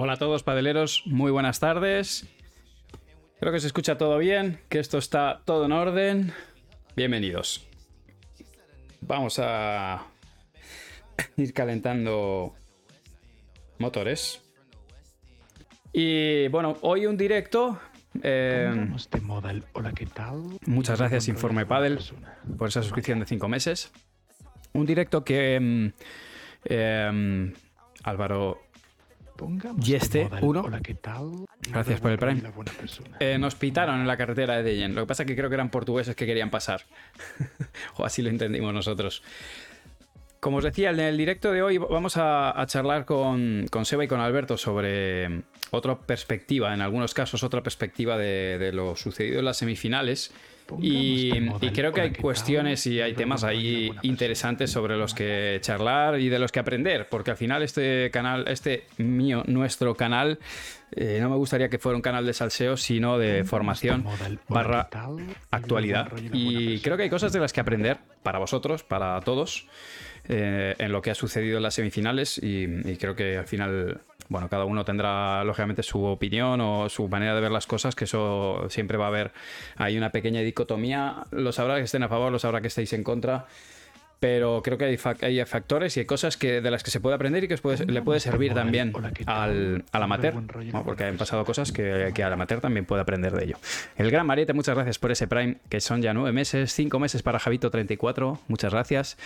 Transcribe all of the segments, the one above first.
Hola a todos, padeleros, muy buenas tardes. Creo que se escucha todo bien, que esto está todo en orden. Bienvenidos. Vamos a ir calentando motores. Y bueno, hoy un directo. eh, Pongamos de moda el hola, ¿qué tal? Muchas gracias, Informe Padel, por esa suscripción de 5 meses. Un directo que mm, em, Álvaro Pongamos Y este, uno. hola, ¿qué tal? Gracias por el Prime. eh, nos pitaron en la carretera de Dejen. Lo que pasa es que creo que eran portugueses que querían pasar. o así lo entendimos nosotros. Como os decía, en el directo de hoy vamos a, a charlar con, con Seba y con Alberto sobre mm, otra perspectiva, en algunos casos otra perspectiva de, de lo sucedido en las semifinales. Y, el creo que hay cuestiones y hay temas ahí interesantes sobre los que charlar y de los que aprender, porque al final este canal, este mío, nuestro canal, eh, no me gustaría que fuera un canal de salseo, sino de Pongamos formación barra actualidad. Y creo que hay cosas de las que aprender para vosotros, para todos, eh, en lo que ha sucedido en las semifinales. Y, y creo que al final, bueno, cada uno tendrá lógicamente su opinión o su manera de ver las cosas, que eso siempre va a haber. Hay una pequeña dicotomía. Los habrá que estén a favor, los habrá que estéis en contra. Pero creo que hay, fac- hay factores y hay cosas que, de las que se puede aprender y que puede- le puede servir también al, al amateur. ¿no? Porque han pasado cosas que, que al amateur también puede aprender de ello. El gran Mariette, muchas gracias por ese Prime, que son ya nueve meses, cinco meses para Javito34, muchas gracias.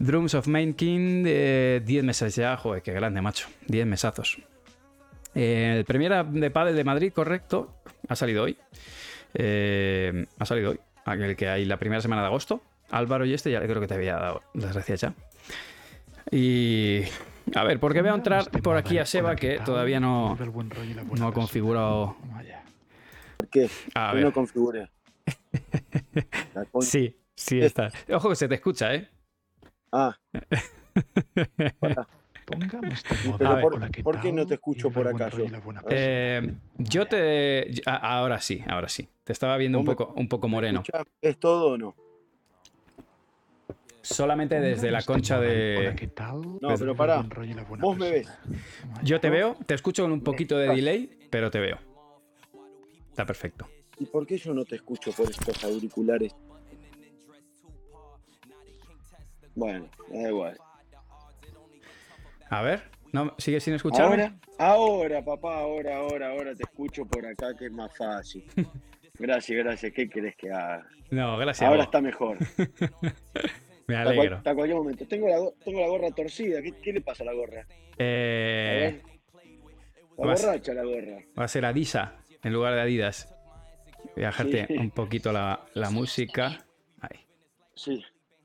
Drums of Main King, eh, diez meses ya, joder, qué grande, macho, diez mesazos. Eh, el Premier de Padel de Madrid, correcto, ha salido hoy. Eh, ha salido hoy, aquel que hay la primera semana de agosto. Álvaro y este ya creo que te había dado las gracias ya. Y a ver, porque veo entrar de por aquí a Seba hola, ¿qué que todavía no, no ha configurado. Vaya. ¿Por qué? A Yo ver. no configuré. La con- Sí, sí está. Ojo que se te escucha, ¿eh? Ah, moda Pero por- hola, ¿qué ¿por qué tal? no te escucho por el buen acá rollo y yo? la buena A ver. Eh, yo te. Ahora sí, ahora sí. Te estaba viendo un poco, un poco moreno. ¿Es todo o no? Solamente desde la concha de. ¿qué tal? No, pero buena Vos me ves. Yo te veo, te escucho con un poquito de delay, pero te veo. Está perfecto. ¿Y por qué yo no te escucho por estos auriculares? Bueno, da igual. A ver, ¿no, ¿sigues sin escucharme? Ahora, ahora, papá, ahora, ahora, ahora te escucho por acá que es más fácil. Gracias, gracias. ¿Qué querés que haga? No, gracias. Ahora está mejor. Me alegro. cualquier momento. Tengo la, go- tengo la gorra torcida. ¿Qué, qué le pasa a la gorra? Eh. La borracha la gorra. va a ser Adisa en lugar de Adidas. Voy a bajarte Sí. un poquito la, la música. Ahí. Sí.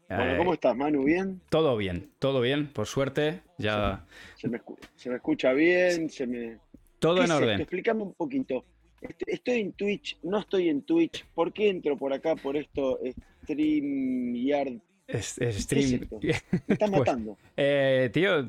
Bueno. ¿cómo estás, Manu? ¿Bien? Todo bien, todo bien, por suerte. Ya Se me, escu- se me escucha bien, se me... todo ¿Qué en orden. Explícame un poquito. Estoy en Twitch, no estoy en Twitch. ¿Por qué entro por acá, por esto, StreamYard? Es, es ¿Qué es stream. estás Pues, matando. Eh, tío,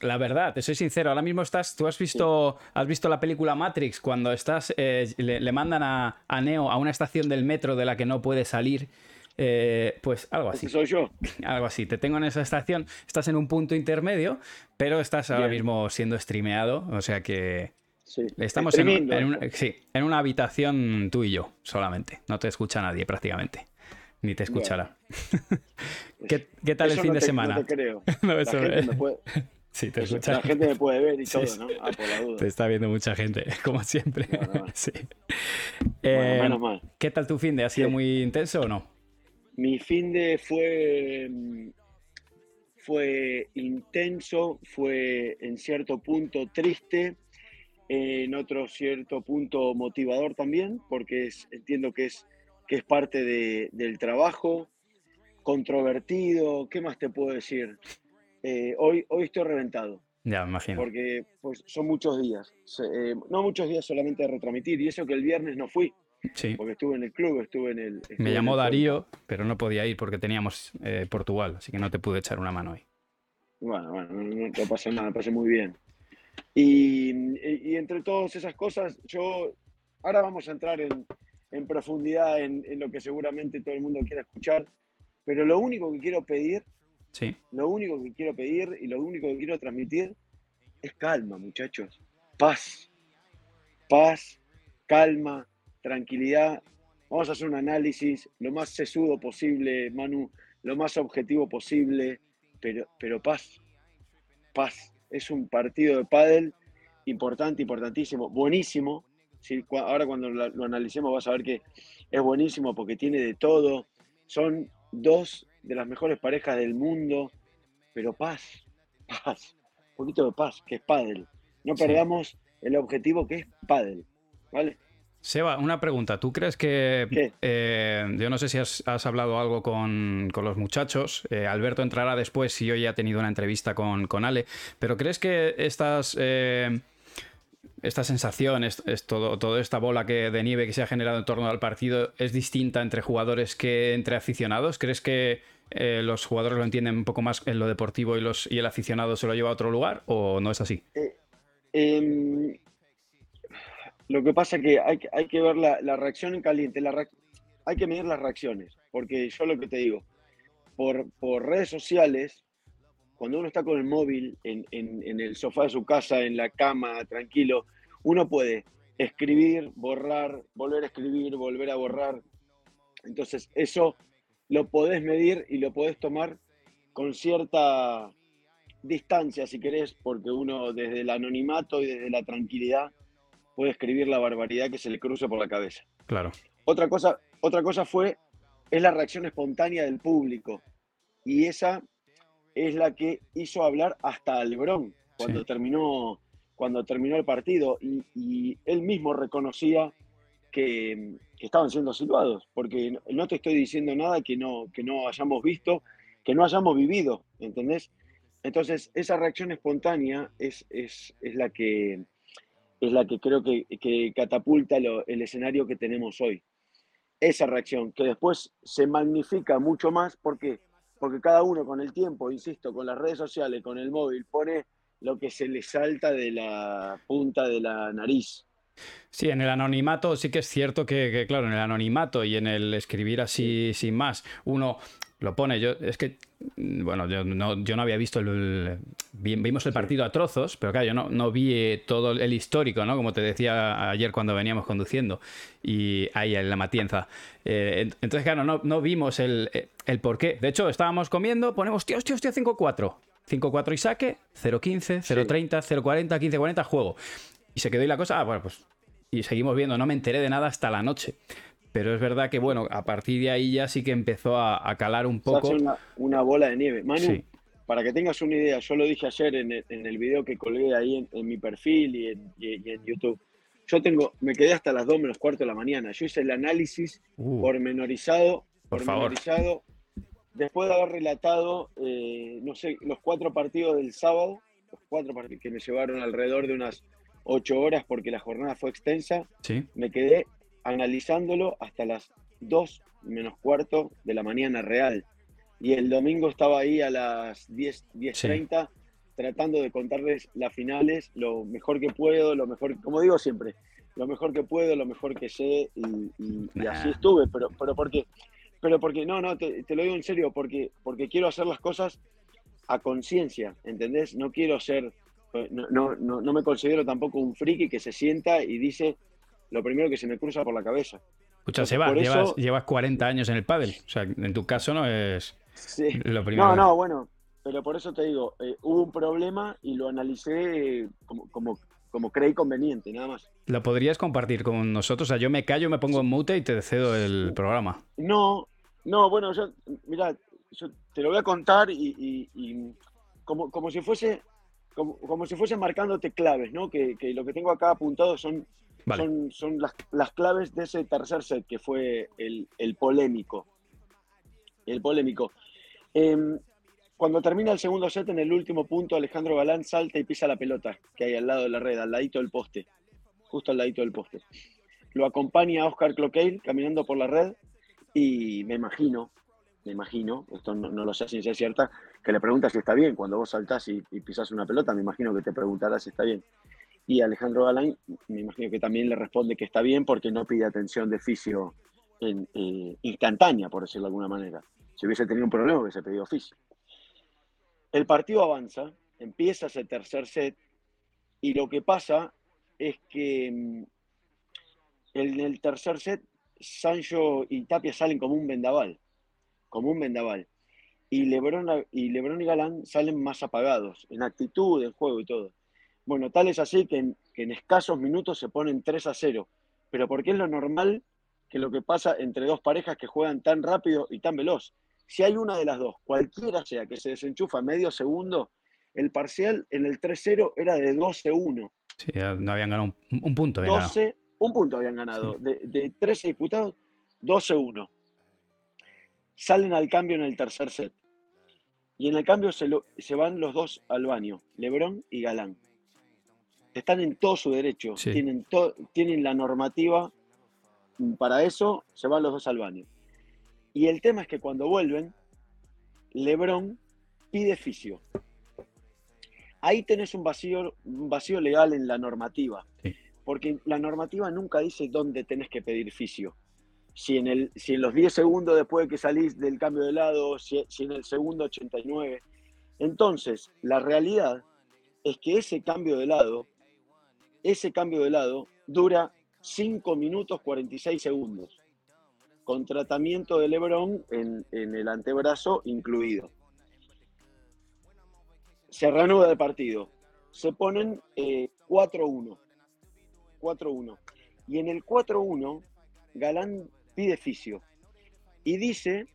la verdad, te soy sincero, ahora mismo estás, tú has visto, has visto la película Matrix cuando estás, eh, le, le mandan a, a Neo a una estación del metro de la que no puede salir, eh, pues algo así, soy yo. algo así. Te tengo en esa estación, estás en un punto intermedio, pero estás ahora Bien. mismo siendo streameado, o sea que Sí. estamos en, en una, sí, en una habitación tú y yo solamente, no te escucha nadie prácticamente, ni te escuchará. ¿Qué, qué tal el fin no de semana? No te creo. No, La eso- gente, me puede, sí, te eso, la gente me puede ver y Sí, todo. ¿no? Ah, por la duda. Te está viendo mucha gente, como siempre. Bueno. Sí. Bueno, Eh, menos mal. ¿Qué tal tu fin de? ¿Ha sido Sí. muy intenso o no? Mi fin de fue, mm, fue intenso, fue en cierto punto triste, en otro cierto punto motivador también, porque es, entiendo que es, que es parte de- del trabajo, controvertido, ¿qué más te puedo decir? Eh, hoy, hoy estoy reventado, Ya, me imagino. porque pues, son muchos días, eh, no muchos días solamente de retransmitir, y eso que el viernes no fui, Sí. porque estuve en el club, estuve en el... estuve Me llamó el. Darío, pero no podía ir porque teníamos eh, Portugal, así que no te pude echar una mano hoy. Bueno, bueno, no, no, no pasa nada, pasé muy bien. Y, y- y entre todas esas cosas, yo ahora vamos a entrar en, en profundidad en, en lo que seguramente todo el mundo quiera escuchar, pero lo único que quiero pedir, Sí, lo único que quiero pedir y lo único que quiero transmitir es calma, muchachos. paz, paz, calma, tranquilidad. Vamos a hacer un análisis lo más sesudo posible, Manu, lo más objetivo posible, pero, pero paz, paz. Es un partido de pádel importante, importantísimo, buenísimo. Ahora cuando lo analicemos vas a ver que es buenísimo porque tiene de todo. Son dos de las mejores parejas del mundo, pero paz, paz, un poquito de paz, que es pádel. No perdamos el objetivo que es pádel, ¿vale? Seba, una pregunta. ¿Tú crees que... Eh, yo no sé si has, hablado algo con, los muchachos. Eh, Alberto entrará después si yo ya he tenido una entrevista con, con Ale. Pero ¿crees que estas... Eh, esta sensación, es, todo, toda esta bola que, de nieve que se ha generado en torno al partido es distinta entre jugadores que entre aficionados? ¿Crees que eh, los jugadores lo entienden un poco más en lo deportivo y, los, y el aficionado se lo lleva a otro lugar o no es así? Eh, em, lo que pasa es que hay, hay que ver la, reacción en caliente, la hay que medir las reacciones, porque yo lo que te digo, por, por redes sociales, cuando uno está con el móvil en, en, el sofá de su casa, en la cama, tranquilo, uno puede escribir, borrar, volver a escribir, volver a borrar. Entonces, eso lo podés medir y lo podés tomar con cierta distancia, si querés, porque uno desde el anonimato y desde la tranquilidad puede escribir la barbaridad que se le cruce por la cabeza. Claro. Otra cosa, otra cosa fue, es la reacción espontánea del público. Y esa es la que hizo hablar hasta Albrón cuando, terminó, cuando terminó el partido. Y, él mismo reconocía que, estaban siendo silbados, porque no te estoy diciendo nada que no, que no hayamos visto, que no hayamos vivido, ¿entendés? Entonces, esa reacción espontánea es, es, la, que, es la que creo que, catapulta el escenario que tenemos hoy. Esa reacción, que después se magnifica mucho más porque porque cada uno con el tiempo, insisto, con las redes sociales, con el móvil, pone lo que se le salta de la punta de la nariz. Sí, en el anonimato sí que es cierto que, claro, en el anonimato y en el escribir así sin más, uno lo pone. Yo, es que, bueno, yo no, yo no había visto el, Vimos el partido a trozos, pero claro, yo no, no vi eh, todo el histórico, ¿no? Como te decía ayer cuando veníamos conduciendo, y ahí en la matienza. Eh, entonces, claro, no, no vimos el, el por qué. De hecho, estábamos comiendo, ponemos, tío, hostia, hostia, 5-4. 5-4 y saque, 0-15, 0-30, 0-40, 15-40, juego. Y se quedó ahí la cosa, ah, bueno, pues. Y seguimos viendo, no me enteré de nada hasta la noche. Pero es verdad que, bueno, a partir de ahí ya sí que empezó a, calar un poco. una, una, bola de nieve. Manu, para que tengas una idea, yo lo dije ayer en el, en el video que colgué ahí en, mi perfil y en, en, YouTube. Yo tengo, me quedé hasta las 2 menos cuarto de la mañana. Yo hice el análisis uh, pormenorizado, por pormenorizado, después de haber relatado, eh, no sé, los cuatro partidos del sábado, los cuatro partidos que me llevaron alrededor de unas ocho horas porque la jornada fue extensa, ¿Sí? me quedé analizándolo hasta las 2 menos cuarto de la mañana real. Y el domingo estaba ahí a las 10, 10.30 tratando de contarles las finales lo mejor que puedo, lo mejor, como digo siempre, lo mejor que puedo, lo mejor que sé y, así estuve, pero, pero porque, pero porque, no, no, te, lo digo en serio, porque, porque quiero hacer las cosas a conciencia, ¿entendés? No quiero ser, no, no, no, no me considero tampoco un friki que se sienta y dice, lo primero que se me cruza por la cabeza. Escucha, Seba, llevas, llevas 40 años en el pádel. O sea, en tu caso no es lo primero. No, no, bueno, pero por eso te digo, eh, hubo un problema y lo analicé como, como, como creí conveniente, nada más. ¿Lo podrías compartir con nosotros? O sea, yo me callo, me pongo en mute y te cedo el programa. No, no, bueno, yo, mira, yo te lo voy a contar y, como, como si fuese como, como, si fuese marcándote claves, ¿no? Que, que, lo que tengo acá apuntado son son, las, claves de ese tercer set que fue el, polémico. El polémico. Em, cuando termina el segundo set, en el último punto, Alejandro Galán salta y pisa la pelota que hay al lado de la red, al ladito del poste. Justo al ladito del poste. Lo acompaña Oscar Cloqueil caminando por la red y me imagino, me imagino, esto no, lo sé si es cierta, que le pregunta si está bien. Cuando vos saltás y, y una pelota, me imagino que te preguntará si está bien. Y Alejandro Galán, me imagino que también le responde que está bien porque no pide atención de fisio en, eh, instantánea, por decirlo de alguna manera. Si hubiese tenido un problema, hubiese pedido fisio. El partido avanza, empieza ese tercer set y lo que pasa es que mm, en el tercer set, Sancho y Tapia salen como un vendaval, como un vendaval. Y Lebron, y Lebron y Galán salen más apagados, en actitud, en juego y todo. Bueno, tal es así que en, que en escasos minutos se ponen 3 a 0. Pero porque es lo normal que lo que pasa entre dos parejas que juegan tan rápido y tan veloz. Si hay una de las dos, cualquiera sea, que se desenchufa medio segundo, el parcial en el 3-0 era de 12-1. Sí, no habían ganado un, un punto. habían ganado. 12, un punto habían ganado. De, de 13 disputados, 12-1. Salen al cambio en el tercer set. Y en el cambio se, lo- se van los dos al baño, Lebrón y Galán. Están en todo su derecho, Sí. tienen, to- tienen la normativa para eso, se van los dos al baño. Y el tema es que cuando vuelven, Lebrón pide fisio. Ahí tenés un vacío, un vacío legal en la normativa. Sí. Porque la normativa nunca dice dónde tenés que pedir fisio. Si en, el, si en los 10 segundos después de que salís del cambio de lado, si, si en el segundo 89. Entonces, la realidad es que ese cambio de lado, ese cambio de lado dura 5 minutos 46 segundos, con tratamiento de Lebron en, en el antebrazo incluido. Se reanuda el partido. Se ponen eh, 4-1. 4-1. Y en el 4-1, Galán pide fisio. Y dice,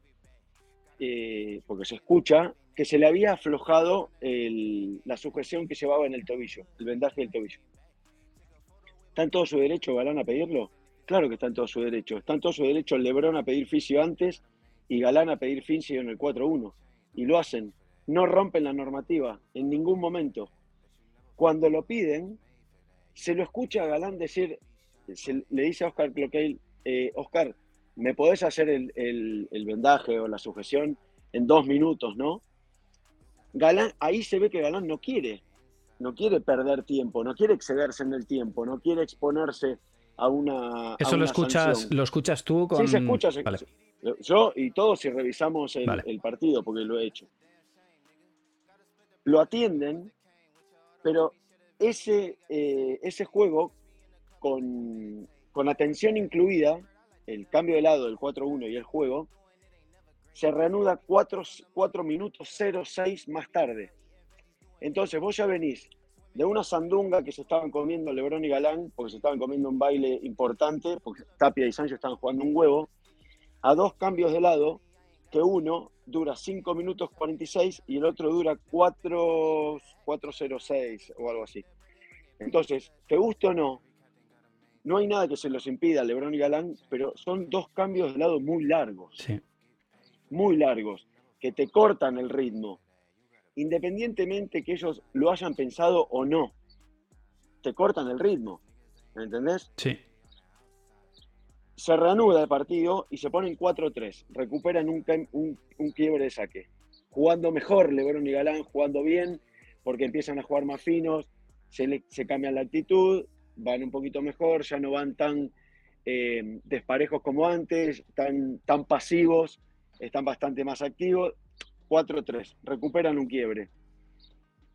eh, porque se escucha, que se le había aflojado el- la sujeción que llevaba en el tobillo, el vendaje del tobillo. ¿Está en todo su derecho Galán a pedirlo? Claro que está en todo su derecho. Está en todo su derecho Lebrón a pedir fisio antes y Galán a pedir fisio en el 4-1. Y lo hacen. No rompen la normativa en ningún momento. Cuando lo piden, se lo escucha a Galán decir, se le dice a Oscar Cloquet, eh, Oscar, ¿me podés hacer el, el- el vendaje o la sujeción en dos minutos, no? Galán, ahí se ve que Galán no quiere, no quiere perder tiempo, no quiere excederse en el tiempo, no quiere exponerse a una. a Eso lo escuchas, sanción. lo escuchas tú con. Sí, se escucha. se- Vale. Yo y todos si revisamos el, Vale. el partido, porque lo he hecho. Lo atienden, pero ese, eh, ese juego, con, con atención incluida, el cambio de lado del 4-1 y el juego, se reanuda 4, minutos 0-6 más tarde. Entonces vos ya venís de una sandunga que se estaban comiendo Lebrón y Galán, porque se estaban comiendo un baile importante, porque Tapia y Sancho estaban jugando un huevo, a dos cambios de lado, que uno dura 5 minutos 46 y el otro dura 4, 4.06 o algo así. Entonces, te guste o no, no hay nada que se los impida, Lebrón y Galán, pero son dos cambios de lado muy largos Sí. muy largos, que te cortan el ritmo, independientemente que ellos lo hayan pensado o no, te cortan el ritmo, ¿me entendés? Sí. Se reanuda el partido y se ponen 4-3, recuperan un, un- un quiebre de saque, jugando mejor Lebron y Galán, jugando bien, porque empiezan a jugar más finos, se, le- se cambian la actitud, van un poquito mejor, ya no van tan eh, desparejos como antes, tan, tan pasivos, están bastante más activos. 4-3, recuperan un quiebre.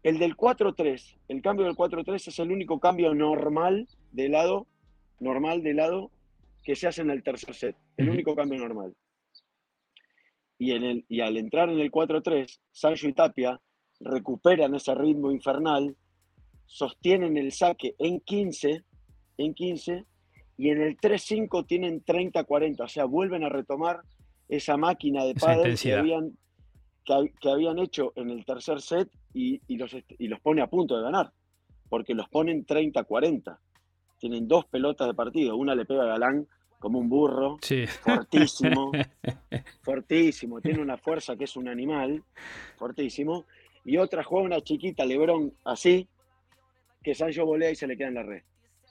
El del 4-3, el cambio del 4-3 es el único cambio normal de lado, normal de lado, que se hace en el tercer set. El único cambio normal. Y, en el, y al entrar en el 4-3, Sancho y Tapia recuperan ese ritmo infernal, sostienen el saque en 15, en 15, y en el 3-5 tienen 30-40, o sea, vuelven a retomar esa máquina de pádel que habían, que, hab- que habían hecho en el tercer set y, y los, y los pone a punto de ganar, porque los ponen 30-40. Tienen dos pelotas de partido, una le pega a Galán como un burro, Sí. fortísimo, fortísimo, tiene una fuerza que es un animal, fortísimo, y otra juega una chiquita Lebrón así, que Sancho volea y se le queda en la red.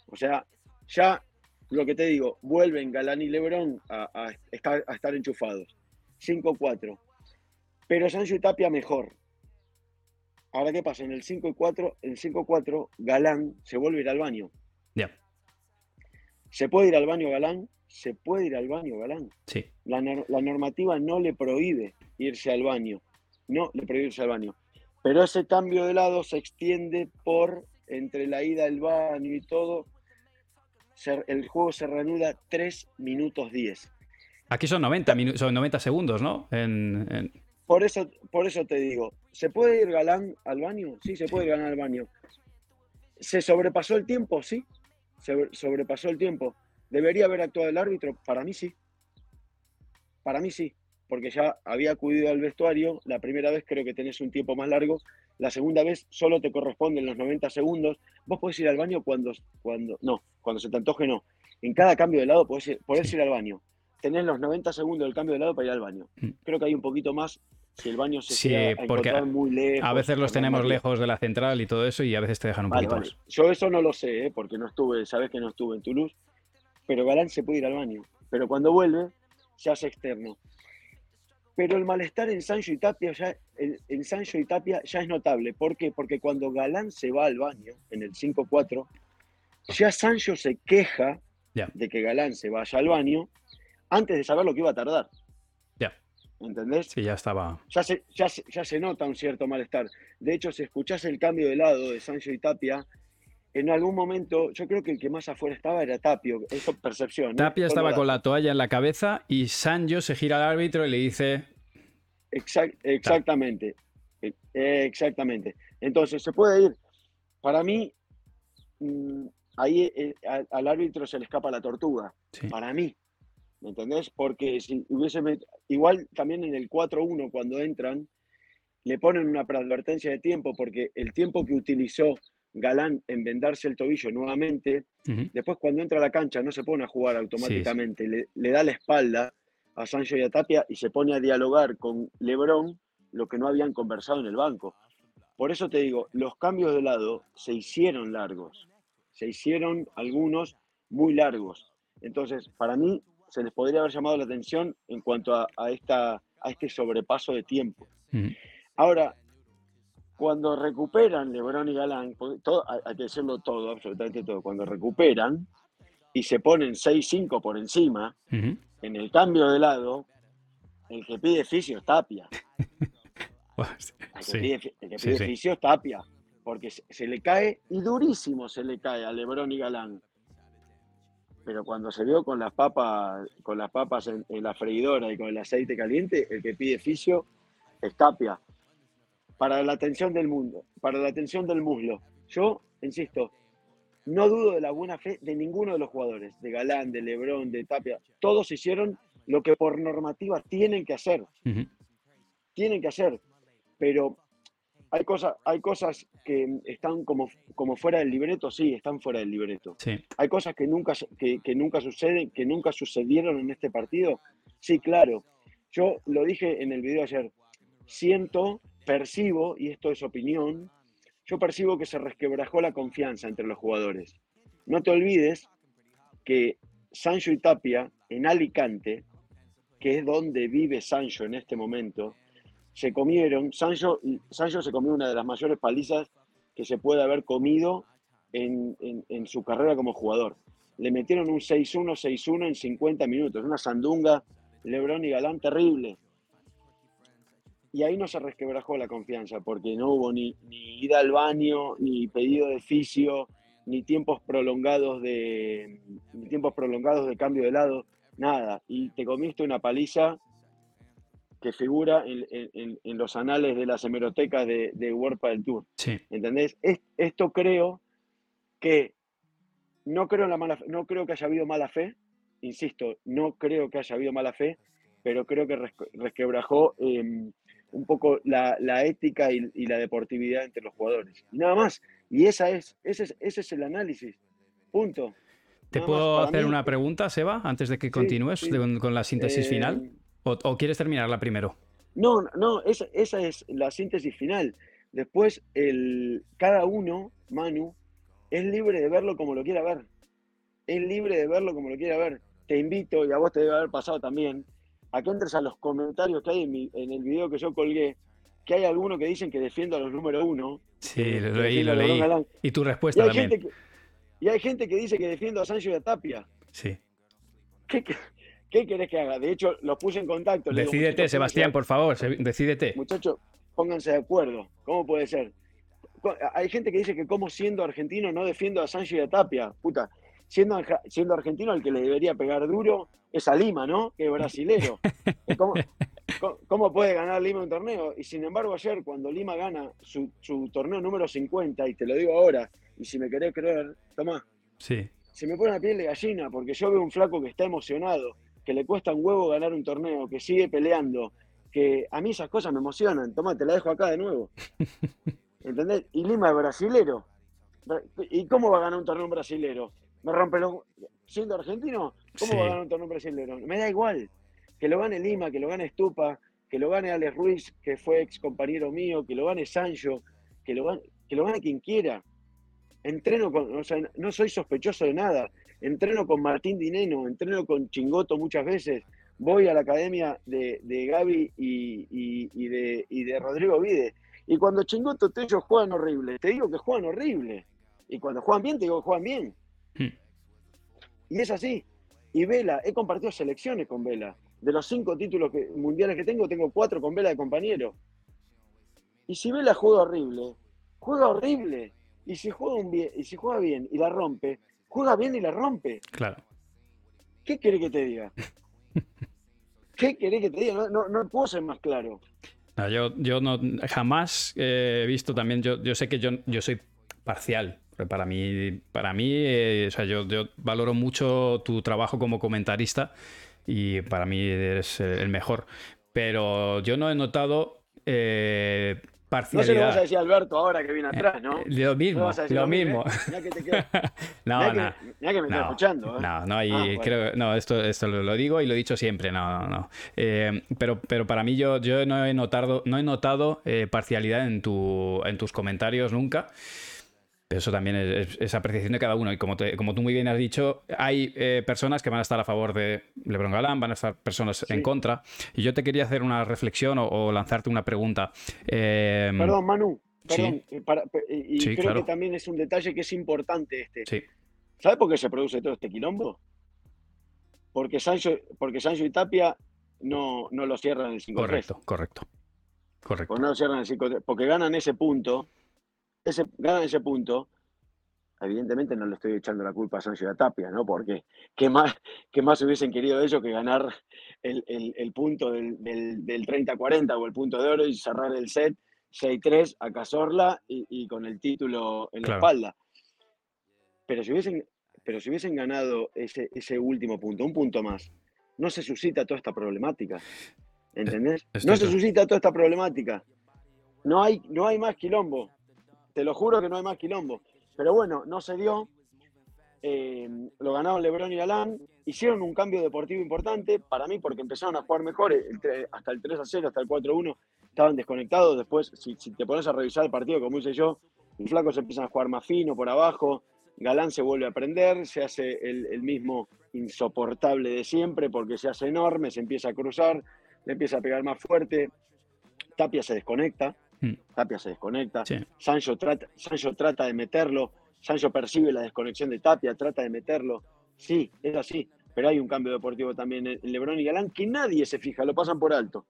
O sea, ya lo que te digo, vuelven Galán y Lebrón a, a estar, a estar enchufados. 5-4. Pero Sancho y Tapia mejor. Ahora, ¿qué pasa? En el 5 y 4, en el 5-4, Galán se vuelve a ir al baño. Ya. ¿Se puede ir al baño Galán? Se puede ir al baño Galán. Sí. La, nor- la normativa no le prohíbe irse al baño. No le prohíbe irse al baño. Pero ese cambio de lado se extiende por entre la ida al baño y todo, se- el juego se reanuda 3 minutos 10. Aquí son 90, minu- son 90 segundos, ¿no? En, en- Por eso, por eso te digo, ¿se puede ir Galán al baño? Sí, se puede ir Galán al baño. ¿Se sobrepasó el tiempo? Sí, se sobrepasó el tiempo. ¿Debería haber actuado el árbitro? Para mí sí. Para mí sí, porque ya había acudido al vestuario. La primera vez creo que tenés un tiempo más largo. La segunda vez solo te corresponden los 90 segundos. Vos podés ir al baño cuando, cuando no, cuando se te antoje no. En cada cambio de lado podés ir, podés ir al baño. Tenés los 90 segundos del cambio de lado para ir al baño. Mm. Creo que hay un poquito más si el baño se Sí, a porque encontrar muy lejos. a veces los tenemos lejos de la central y todo eso y a veces te dejan un Vale, poquito vale. más. Yo eso no lo sé, ¿eh? porque no estuve, sabes que no estuve en Toulouse, pero Galán se puede ir al baño. Pero cuando vuelve, se hace externo. Pero el malestar en Sancho y Tapia, ya, en, en Sancho y Tapia ya es notable. ¿Por qué? Porque cuando Galán se va al baño, en el 5-4, ya Sancho se queja Ya. de que Galán se vaya al baño antes de saber lo que iba a tardar. Ya. ¿Entendés? Sí, ya estaba. ya se, ya, ya se nota un cierto malestar. De hecho, si escuchás el cambio de lado de Sancho y Tapia, en algún momento, yo creo que el que más afuera estaba era Tapio. Eso es percepción. ¿eh? Tapia estaba con la toalla en la cabeza y Sancho se gira al árbitro y le dice, Exact- exactamente. Eh, Exactamente. Entonces, se puede ir. Para mí, mm, ahí eh, al, al árbitro se le escapa la tortuga. sí, Para mí. ¿Me entendés? Porque si hubiese. met- Igual también en el 4-1, cuando entran, le ponen una preadvertencia de tiempo, porque el tiempo que utilizó Galán en vendarse el tobillo nuevamente, ujú, después cuando entra a la cancha no se pone a jugar automáticamente, Le, le da la espalda a Sancho y a Tapia y se pone a dialogar con Lebrón lo que no habían conversado en el banco. Por eso te digo, los cambios de lado se hicieron largos, se hicieron algunos muy largos. Entonces, para mí, se les podría haber llamado la atención en cuanto a, a esta, a este sobrepaso de tiempo. Ahora, cuando recuperan Lebron y Galán, todo, hay que decirlo todo, absolutamente todo, cuando recuperan y se ponen 6-5 por encima, en el cambio de lado, el que pide fisio es Tapia. El que sí, pide, el que sí, pide sí. fisio es Tapia. Porque se, se le cae, y durísimo se le cae a Lebron y Galán. Pero cuando se vio con las papas, con las papas en, en la freidora y con el aceite caliente, el que pide fisio es Tapia. Para la atención del mundo, para la atención del muslo. Yo, insisto, no dudo de la buena fe de ninguno de los jugadores, de Galán, de Lebrón, de Tapia. Todos hicieron lo que por normativa tienen que hacer Ujú. tienen que hacer, pero hay cosas, hay cosas que están como, como fuera del libreto, sí, están fuera del libreto. Sí, Hay cosas que nunca, que nunca suceden, que nunca sucedieron en este partido, sí, claro. Yo lo dije en el video ayer, siento, percibo, y esto es opinión, yo percibo que se resquebrajó la confianza entre los jugadores. No te olvides que Sancho y Tapia en Alicante, que es donde vive Sancho en este momento, se comieron, Sancho, Sancho se comió una de las mayores palizas que se puede haber comido en, en- su carrera como jugador. Le metieron un 6-1, 6-1 en 50 minutos, una sandunga, Lebrón y Galán terrible. Y ahí no se resquebrajó la confianza, porque no hubo ni, ni ida al baño, ni pedido de fisio, ni tiempos prolongados de ni tiempos prolongados de cambio de lado, nada. Y te comiste una paliza que figura en, en- en- en los anales de las hemerotecas de, de World del Tour. sí. ¿Entendés? Es- esto creo que no creo en la mala no creo que haya habido mala fe, insisto, no creo que haya habido mala fe, pero creo que resque- resquebrajó eh, un poco la, la ética y, y la deportividad entre los jugadores. Y nada más. Y esa es, ese es, ese es el análisis. Punto. ¿Te Nada puedo hacer mí, una pregunta, Seba, antes de que Sí, continúes sí. con, con la síntesis eh, final? ¿O, o quieres terminarla primero? No, no, esa, esa es la síntesis final. Después, el, cada uno, Manu, es libre de verlo como lo quiera ver. Es libre de verlo como lo quiera ver. Te invito, y a vos te debe haber pasado también, a que entres a los comentarios que hay en, mi- en el video que yo colgué, que hay algunos que dicen que defiendo a los número uno. Sí, lo leí, lo leí. Y tu Y respuesta hay, también. que, y hay gente que dice que defiendo a Sancho y a Tapia. Sí. ¿Qué, qué, qué querés que haga? De hecho, los puse en contacto. digo, Decídete, "Muchachos, Sebastián, por favor, decídete. Muchachos, pónganse de acuerdo. ¿Cómo puede ser? hay gente que dice que como siendo argentino no defiendo a Sancho y a Tapia. Puta, siendo, argentino al que le debería pegar duro es a Lima, ¿no? Que es brasilero. ¿Cómo, cómo- cómo puede ganar Lima un torneo? Y sin embargo ayer cuando Lima gana su, su torneo número 50, y te lo digo ahora, y si me querés creer, tomá, Sí, se me pone la piel de gallina porque yo veo un flaco que está emocionado, que le cuesta un huevo ganar un torneo, que sigue peleando, que a mí esas cosas me emocionan. Toma, te la dejo acá de nuevo. ¿Entendés? Y Lima es brasilero. ¿Y cómo va a ganar un torneo brasilero? Me rompe los... Siendo argentino, ¿cómo Sí. va a ganar un torneo brasilero? Me da igual. Que lo gane Lima, que lo gane Estupa, que lo gane Alex Ruiz, que fue ex compañero mío, que lo gane Sancho, que lo gane, que lo gane quien quiera. Entreno con, o sea, no soy sospechoso de nada. Entreno con Martín Dineno, entreno con Chingoto muchas veces. Voy a la academia de, de Gaby y, y- y de, y de Rodrigo Vide. Y cuando Chingoto te ellos juegan horrible, te digo que juegan horrible. Y cuando juegan bien, te digo que juegan bien. Hmm. Y es así. Y Vela, he compartido selecciones con Vela. De los cinco títulos que- mundiales que tengo, tengo cuatro con Vela de compañero. Y si Vela juega horrible, juega horrible. Y si juega, un bien, y si juega bien y la rompe, juega bien y la rompe. claro. ¿Qué querés que te diga? ¿Qué querés que te diga? No, no, no puedo ser más claro. No, yo, yo no jamás he visto también, yo, yo sé que yo, yo soy parcial. pero Para mí, para mí eh, o sea, yo, yo valoro mucho tu trabajo como comentarista y para mí eres el mejor. Pero yo no he notado eh, No se lo vas a decir a Alberto ahora que viene atrás, ¿no? Eh, Lo No mismo, vas a decir lo mismo. ¿eh? Mirá que te no, mirá no. que, mirá que me está No, escuchando. ¿eh? No, no, y Ah, bueno. creo, no, esto, esto lo, lo digo y lo he dicho siempre, no, no, no. Eh, pero, pero para mí yo, yo no he notado, no he notado eh, parcialidad en, tu, en tus comentarios nunca. Pero eso también es, es- apreciación de cada uno. Y como, te- como tú muy bien has dicho, hay eh, personas que van a estar a favor de LeBron Galán, van a estar personas en contra. Y yo te quería hacer una reflexión o, o lanzarte una pregunta. Eh, Perdón, Manu. Perdón. eh, para- pe- y Sí, creo claro. que también es un detalle que es importante este. Sí, ¿Sabes por qué se produce todo este quilombo? Porque Sancho, porque Sancho y Tapia no, no lo cierran el 5-3. correcto, correcto. Correcto. Porque no lo cierran el 5-3. Porque ganan ese punto. Ese, ganan ese punto. Evidentemente no le estoy echando la culpa a Sancho y a Tapia, ¿no? Porque ¿qué más, qué más hubiesen querido ellos que ganar el, el- el punto del, del- del 30-40 o el punto de oro y cerrar el set 6-3 a Cazorla y, y con el título en la espalda? Pero si hubiesen, pero si hubiesen ganado ese, ese último punto, un punto más, no se suscita toda esta problemática. ¿Entendés? estoy No se suscita toda esta problemática. No hay, no hay más quilombo. Te lo juro que no hay más quilombo. Pero bueno, no se dio. Eh, lo ganaron Lebron y Alan. Hicieron un cambio deportivo importante para mí porque empezaron a jugar mejor. hasta el 3 a 0, hasta el 4 a 1. Estaban desconectados. Después, si, te pones a revisar el partido, como hice yo, los flacos empiezan a jugar más fino por abajo. Galán se vuelve a prender, se hace el mismo insoportable de siempre porque se hace enorme, se empieza a cruzar, le empieza a pegar más fuerte. Tapia se desconecta. Mm. Tapia se desconecta. Sí. Sancho trata, Sancho trata de meterlo, Sancho percibe la desconexión de Tapia, trata de meterlo. Sí, es así, pero hay un cambio deportivo también en Lebron y Galán que nadie se fija, lo pasan por alto.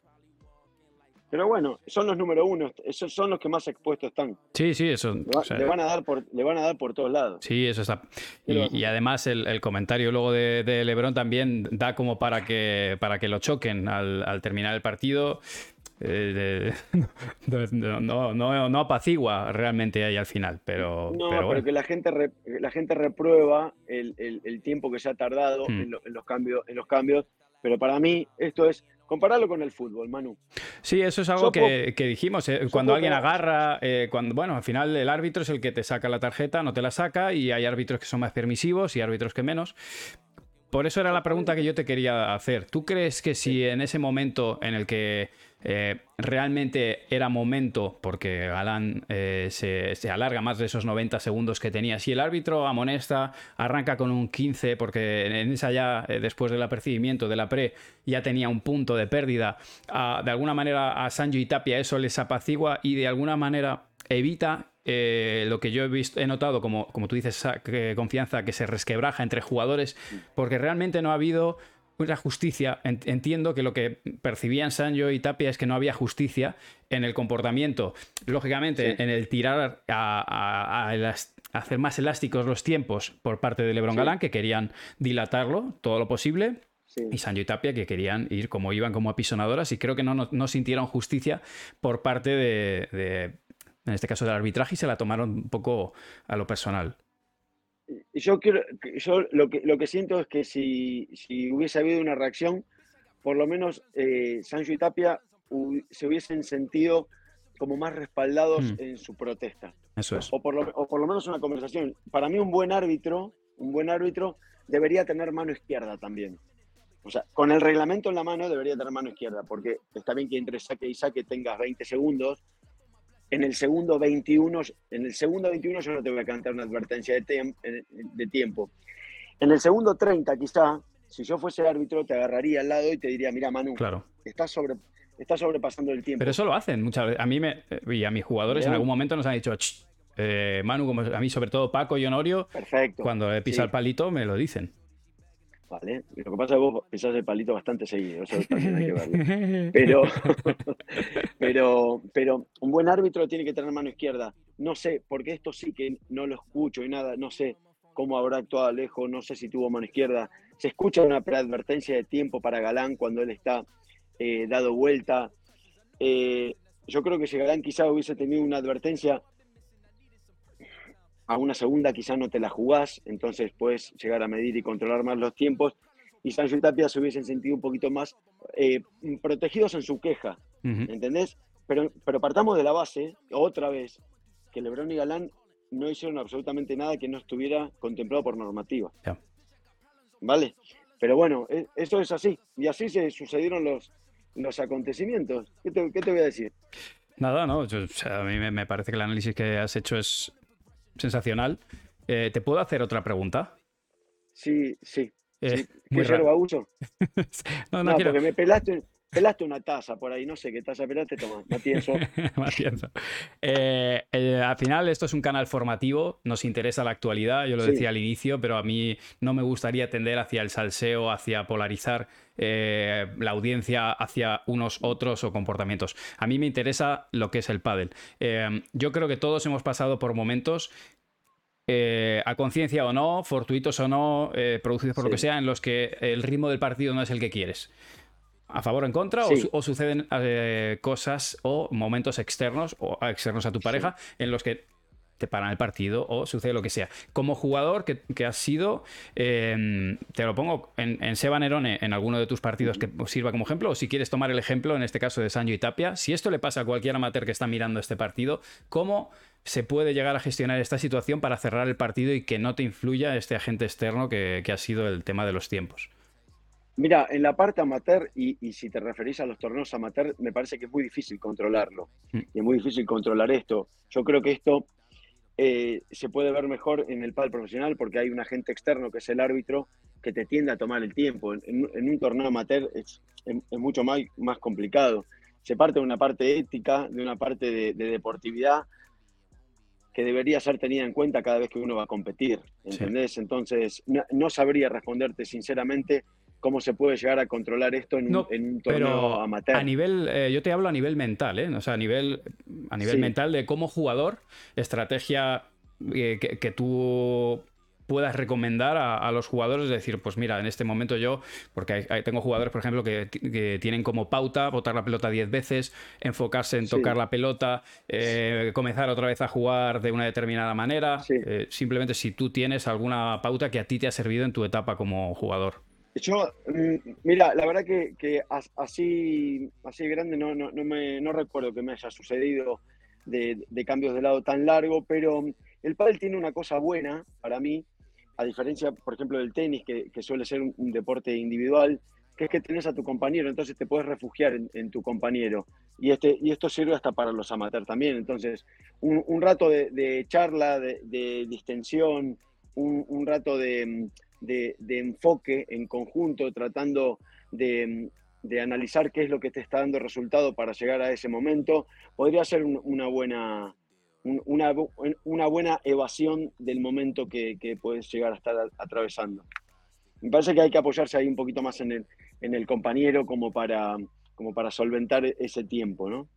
Pero bueno, son los número uno, esos son los que más expuestos están. Sí, sí, eso. Le, va- o sea, le van a dar por, le van a dar por todos lados. Sí, eso está. ¿Qué le vas a Y, y además el, el comentario luego de, de Lebron también da como para que, para que lo choquen al, al terminar el partido. Eh, de- no, no, no, no apacigua realmente ahí al final, pero, No, pero pero, bueno. que la gente re- la gente reprueba el, el- el tiempo que se ha tardado Hmm. en, lo- en los cambios, en los cambios. Pero para mí esto es compararlo con el fútbol, Manu. Sí, eso es algo que, que dijimos. eh, cuando alguien agarra, eh, cuando, bueno, al final el árbitro es el que te saca la tarjeta, no te la saca, y hay árbitros que son más permisivos y árbitros que menos. Por eso era la pregunta que yo te quería hacer. ¿Tú crees que si en ese momento en el que eh, realmente era momento, porque Galán eh, se, alarga más de esos 90 segundos que tenía, si el árbitro amonesta, arranca con un 15, porque en esa ya, eh, después del apercibimiento de la pre, ya tenía un punto de pérdida, de alguna manera a Sancho y Tapia eso les apacigua y de alguna manera evita eh, lo que yo he visto, he notado, como, como tú dices, sa- que confianza que se resquebraja entre jugadores, porque realmente no ha habido una justicia. Entiendo que lo que percibían Sancho y Tapia es que no había justicia en el comportamiento. Lógicamente, en el tirar a, hacer más elásticos los tiempos por parte de Lebron Galán, que querían dilatarlo todo lo posible. Y Sancho y Tapia que querían ir como iban como apisonadoras y creo que no, no, sintieron justicia por parte de, en este caso del arbitraje y se la tomaron un poco a lo personal. Yo, quiero, yo lo, que, lo que siento es que si, si hubiese habido una reacción, por lo menos eh, Sancho y Tapia se hubiesen sentido como más respaldados mm. en su protesta. Eso es. O por, lo, o por lo menos una conversación. Para mí un buen árbitro, un buen árbitro debería tener mano izquierda también. O sea, con el reglamento en la mano debería tener mano izquierda, porque está bien que entre saque y saque tengas 20 segundos, en el segundo 21, en el segundo 21 yo no te voy a cantar una advertencia de, de tiempo. En el segundo 30 quizá, si yo fuese árbitro, te agarraría al lado y te diría, mira Manu, claro. estás, sobre, estás sobrepasando el tiempo. Pero eso lo hacen muchas veces. A mí me, y a mis jugadores en algún momento nos han dicho, eh, Manu, como a mí sobre todo Paco y Honorio, Perfecto. cuando he pisado el palito me lo dicen. ¿Vale? Lo que pasa es que vos pisás el palito bastante seguido, eso también hay que verlo. Pero, pero, pero un buen árbitro tiene que tener mano izquierda. No sé, porque esto sí que no lo escucho y nada, no sé cómo habrá actuado Alejo, no sé si tuvo mano izquierda. Se escucha una preadvertencia de tiempo para Galán cuando él está eh, dado vuelta. Eh, yo creo que si Galán quizá hubiese tenido una advertencia, a una segunda quizá no te la jugás, entonces puedes llegar a medir y controlar más los tiempos. Y Sancho y Tapia se hubiesen sentido un poquito más eh, protegidos en su queja, ¿entendés? Pero, pero partamos de la base, otra vez, que Lebrón y Galán no hicieron absolutamente nada que no estuviera contemplado por normativa. ¿Vale? Pero bueno, e, eso es así. Y así se sucedieron los, los acontecimientos. ¿Qué te, qué te voy a decir? Nada, no. a mí me, parece que el análisis que has hecho es sensacional. Eh, ¿Te puedo hacer otra pregunta? Sí, sí. Eh, ¿Qué yerba uso? no, no, porque me pelaste, pelaste una taza por ahí, no sé qué taza pelaste, toma, Matienzo. Matienzo. Eh, al final esto es un canal formativo, nos interesa la actualidad, yo lo decía al inicio, pero a mí no me gustaría tender hacia el salseo, hacia polarizar la audiencia hacia unos otros o comportamientos. A mí me interesa lo que es el pádel. yo creo que todos hemos pasado por momentos eh, a conciencia o no, fortuitos o no, eh, producidos por lo que sea, en los que el ritmo del partido no es el que quieres. ¿A favor o en contra? O, suceden eh, cosas o momentos externos o externos a tu pareja en los que te paran el partido o sucede lo que sea. Como jugador que, has sido, te lo pongo en, en, Seba Nerone en alguno de tus partidos que sirva como ejemplo, o si quieres tomar el ejemplo, en este caso de Sancho y Tapia, si esto le pasa a cualquier amateur que está mirando este partido, ¿cómo se puede llegar a gestionar esta situación para cerrar el partido y que no te influya este agente externo que, ha sido el tema de los tiempos? Mira, en la parte amateur, y, si te referís a los torneos amateur, me parece que es muy difícil controlarlo. Mm. Y es muy difícil controlar esto. Yo creo que esto eh, se puede ver mejor en el pádel profesional porque hay un agente externo que es el árbitro que te tiende a tomar el tiempo. En, un torneo amateur es, mucho más, más, complicado. Se parte de una parte ética, de una parte de deportividad, que debería ser tenida en cuenta cada vez que uno va a competir, ¿entendés? Entonces, no, sabría responderte sinceramente cómo se puede llegar a controlar esto en un, torneo amateur. A nivel, eh, yo te hablo a nivel mental, ¿eh? O sea, a nivel, a nivel mental de cómo jugador, estrategia eh, que, tú puedas recomendar a, los jugadores, decir, pues mira, en este momento yo, porque tengo jugadores, por ejemplo, que, tienen como pauta botar la pelota 10 veces, enfocarse en tocar la pelota, eh, comenzar otra vez a jugar de una determinada manera, eh, simplemente si tú tienes alguna pauta que a ti te ha servido en tu etapa como jugador. Yo, mm, mira, la verdad que, así, así grande no, no, me, no recuerdo que me haya sucedido de, de cambios de lado tan largo, pero el pádel tiene una cosa buena para mí, a diferencia, por ejemplo, del tenis, que, suele ser un, deporte individual, que es que tenés a tu compañero, entonces te puedes refugiar en, tu compañero. Y, este, y esto sirve hasta para los amateurs también. Entonces, un, rato de, charla, de, distensión, un, rato de, enfoque en conjunto, tratando de, analizar qué es lo que te está dando resultado para llegar a ese momento, podría ser una buena una, una buena evasión del momento que, puedes llegar a estar atravesando. me parece que hay que apoyarse ahí un poquito más en el, en el compañero como para, como para solventar ese tiempo, ¿no?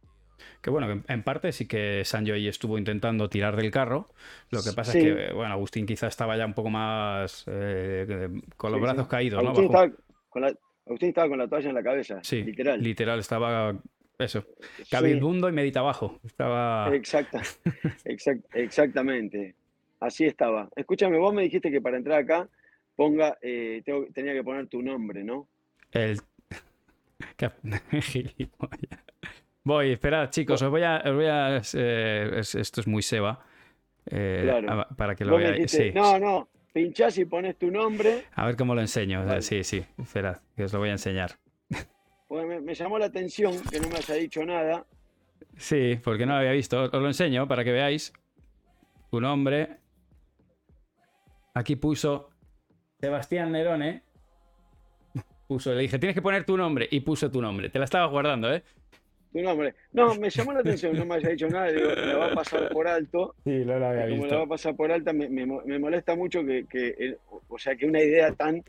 Que bueno, en- parte sí que Sanjoy estuvo intentando tirar del carro. Lo que pasa Sí. es que, bueno, Agustín quizá estaba ya un poco más eh, con los Sí, brazos sí. caídos, ¿no? Agustín, Bajo- estaba con la, Agustín estaba con la toalla en la cabeza, Sí, literal. Literal, estaba eso. Sí, Cabibundo y medita abajo. Estaba. exacta, exact- exactamente. Así estaba. Escúchame, vos me dijiste que para entrar acá ponga, eh, tengo- tenía que poner tu nombre, ¿no? El. Voy, esperad, chicos, os voy a. os voy a eh, es- esto es muy Seba. eh, Claro. a- para que lo veáis. Sí. no, no, pinchás y pones tu nombre. A ver cómo lo enseño. Vale. Sí, sí, esperad, que os lo voy a enseñar. Porque me, me llamó la atención que no me haya dicho nada. Sí, porque no lo había visto. Os lo enseño para que veáis. Un hombre. Aquí puso Sebastián Nerone. Puso, le dije, tienes que poner tu nombre. Y puso tu nombre. Te la estaba guardando, ¿eh? Tu nombre. No, me llamó la atención, no me haya dicho nada. Digo, la va a pasar por alto. Sí, no lo había como la va a pasar por alta, me, me mo- me molesta mucho que, que el- o sea, que una idea tan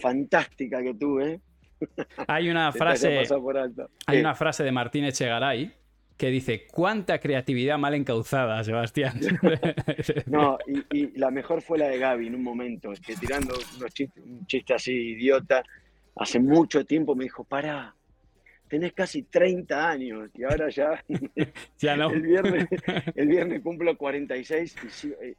fantástica que tuve Hay una frase, pasado por alto. hay ¿Qué? una frase de Martín Echegaray que dice: ¿Cuánta creatividad mal encauzada, Sebastián? No, y, y la mejor fue la de Gaby en un momento, que tirando unos chistes, un chiste así idiota, hace mucho tiempo me dijo, pará, tenés casi 30 años y ahora ya ya no. el viernes, el viernes cumplo 46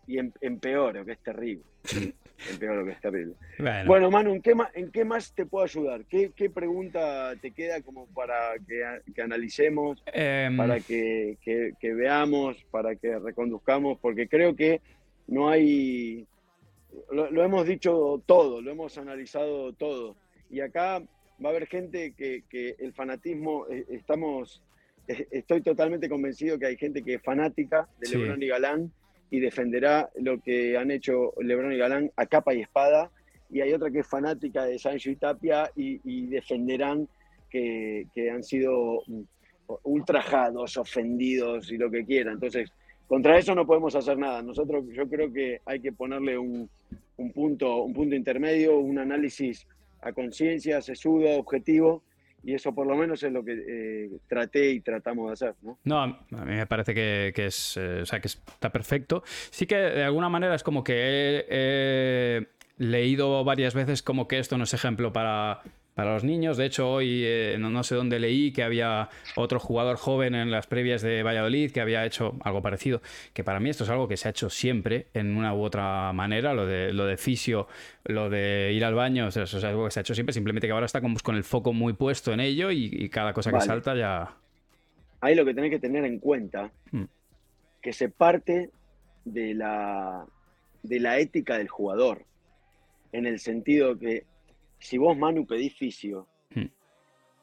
y, y em- empeoro, que es terrible. Empeoro, que es terrible. Bueno, Bueno, Manu, ¿en qué más, en qué más te puedo ayudar? ¿Qué, qué pregunta te queda como para que, analicemos, em, para que, que- que veamos, para que reconduzcamos? Porque creo que no hay... Lo, lo hemos dicho todo, lo hemos analizado todo. Y acá va a haber gente que, que el fanatismo, eh, estamos... eh, Estoy totalmente convencido que hay gente que es fanática de Sí. LeBron y Galán y defenderá lo que han hecho LeBron y Galán a capa y espada y hay otra que es fanática de Sancho y Tapia y, y defenderán que, que han sido ultrajados, ofendidos y lo que quieran. Entonces, contra eso no podemos hacer nada. Nosotros, yo creo que hay que ponerle un, un punto, un punto intermedio, un análisis a conciencia, sesudo, objetivo, y eso por lo menos es lo que eh, traté y tratamos de hacer. ¿no? No, a mí me parece que, es, eh, o sea, que está perfecto. Sí que de alguna manera es como que he, he leído varias veces como que esto no es ejemplo para, para los niños. De hecho, hoy eh, no, no sé dónde leí que había otro jugador joven en las previas de Valladolid que había hecho algo parecido. Que para mí esto es algo que se ha hecho siempre en una u otra manera. Lo de, lo de fisio, lo de ir al baño, o sea, eso es algo que se ha hecho siempre. Simplemente que ahora está con el foco muy puesto en ello y, y cada cosa que salta ya... Ahí lo que tenés que tener en cuenta, Mm. que se parte de la, de la ética del jugador, en el sentido que si vos, Manu, pedís fisio, Mm.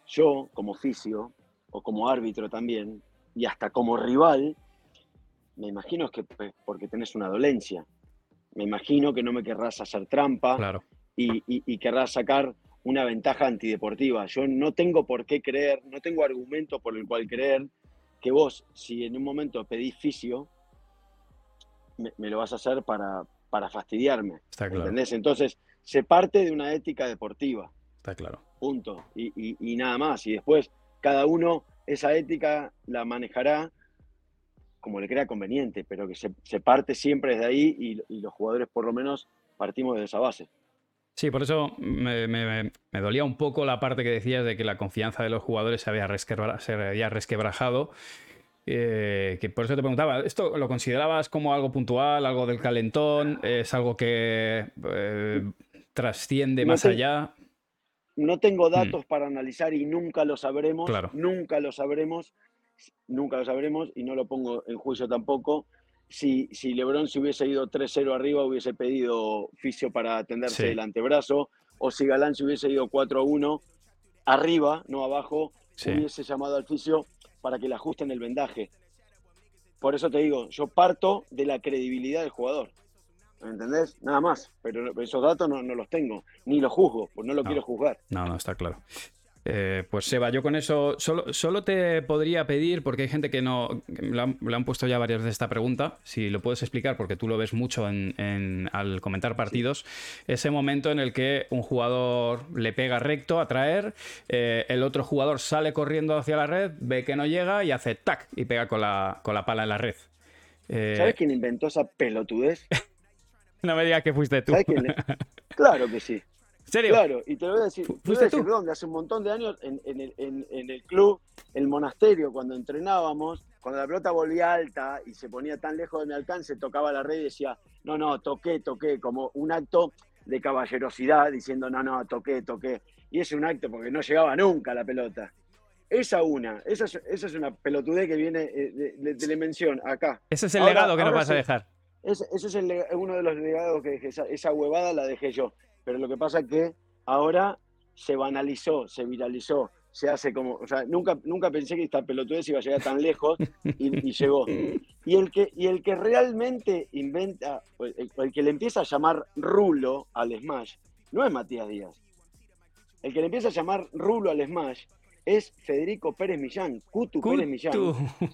yo como fisio, o como árbitro también, y hasta como rival, me imagino que pues, porque tenés una dolencia. Me imagino que no me querrás hacer trampa Claro. y, y- y querrás sacar una ventaja antideportiva. Yo no tengo por qué creer, no tengo argumento por el cual creer que vos, si en un momento pedís fisio, me, me lo vas a hacer para, para fastidiarme. Está claro. ¿Entendés? Entonces, se parte de una ética deportiva, Está claro. punto. Y, y- y nada más. Y después, cada uno esa ética la manejará como le crea conveniente, pero que se, se parte siempre desde ahí y, y los jugadores, por lo menos, partimos de esa base. Sí, por eso me, me- me dolía un poco la parte que decías de que la confianza de los jugadores se había, resquebra- se había resquebrajado. Eh, que por eso te preguntaba, ¿esto lo considerabas como algo puntual, algo del calentón? ¿Es algo que eh, trasciende No más te- allá? No tengo datos para analizar y nunca lo sabremos. Mm. Claro. Nunca lo sabremos. Nunca lo sabremos y no lo pongo en juicio tampoco. Si, si Lebron se hubiese ido 3-0 arriba, hubiese pedido fisio para atenderse Sí. el antebrazo. O si Galán se hubiese ido 4-1 arriba, no abajo, Sí. hubiese llamado al fisio para que le ajusten el vendaje. Por eso te digo, yo parto de la credibilidad del jugador. ¿Me entendés? Nada más. Pero esos datos no, no los tengo. Ni los juzgo, pues no lo No. quiero juzgar. No, no, está claro. Eh, pues Seba, yo con eso solo, solo te podría pedir, porque hay gente que no le han, puesto ya varias de esta pregunta, si lo puedes explicar, porque tú lo ves mucho en, en- al comentar partidos, ese momento en el que un jugador le pega recto a traer, eh, el otro jugador sale corriendo hacia la red, ve que no llega y hace tac y pega con la, con la pala en la red. Eh, ¿Sabes quién inventó esa pelotudez? no me digas que fuiste tú. Claro que sí. ¿En serio? Claro, y te voy a decir, te voy a ¿Fuiste decir dónde, hace un montón de años en, en el, en- en el club, el monasterio, cuando entrenábamos, cuando la pelota volvía alta y se ponía tan lejos de mi alcance, tocaba la red y decía, no, no, toqué, toqué, como un acto de caballerosidad, diciendo, no, no, toqué, toqué. Y es un acto porque no llegaba nunca la pelota. Esa una, esa es, esa es una pelotudez que viene eh, de, de- de la invención acá. Ese es el Ahora- legado que nos vas a dejar. Ese, ese es el lega- uno de los legados que dejé. Esa, esa huevada la dejé yo. Pero lo que pasa es que ahora se banalizó, se viralizó, se hace como. O sea, nunca, nunca pensé que esta pelotudez iba a llegar tan lejos y, y llegó. Y el, que, y el que realmente inventa, el, que le empieza a llamar Rulo al Smash, no es Matías Díaz. El que le empieza a llamar Rulo al Smash es Federico Pérez Millán, Cutu, Pérez Millán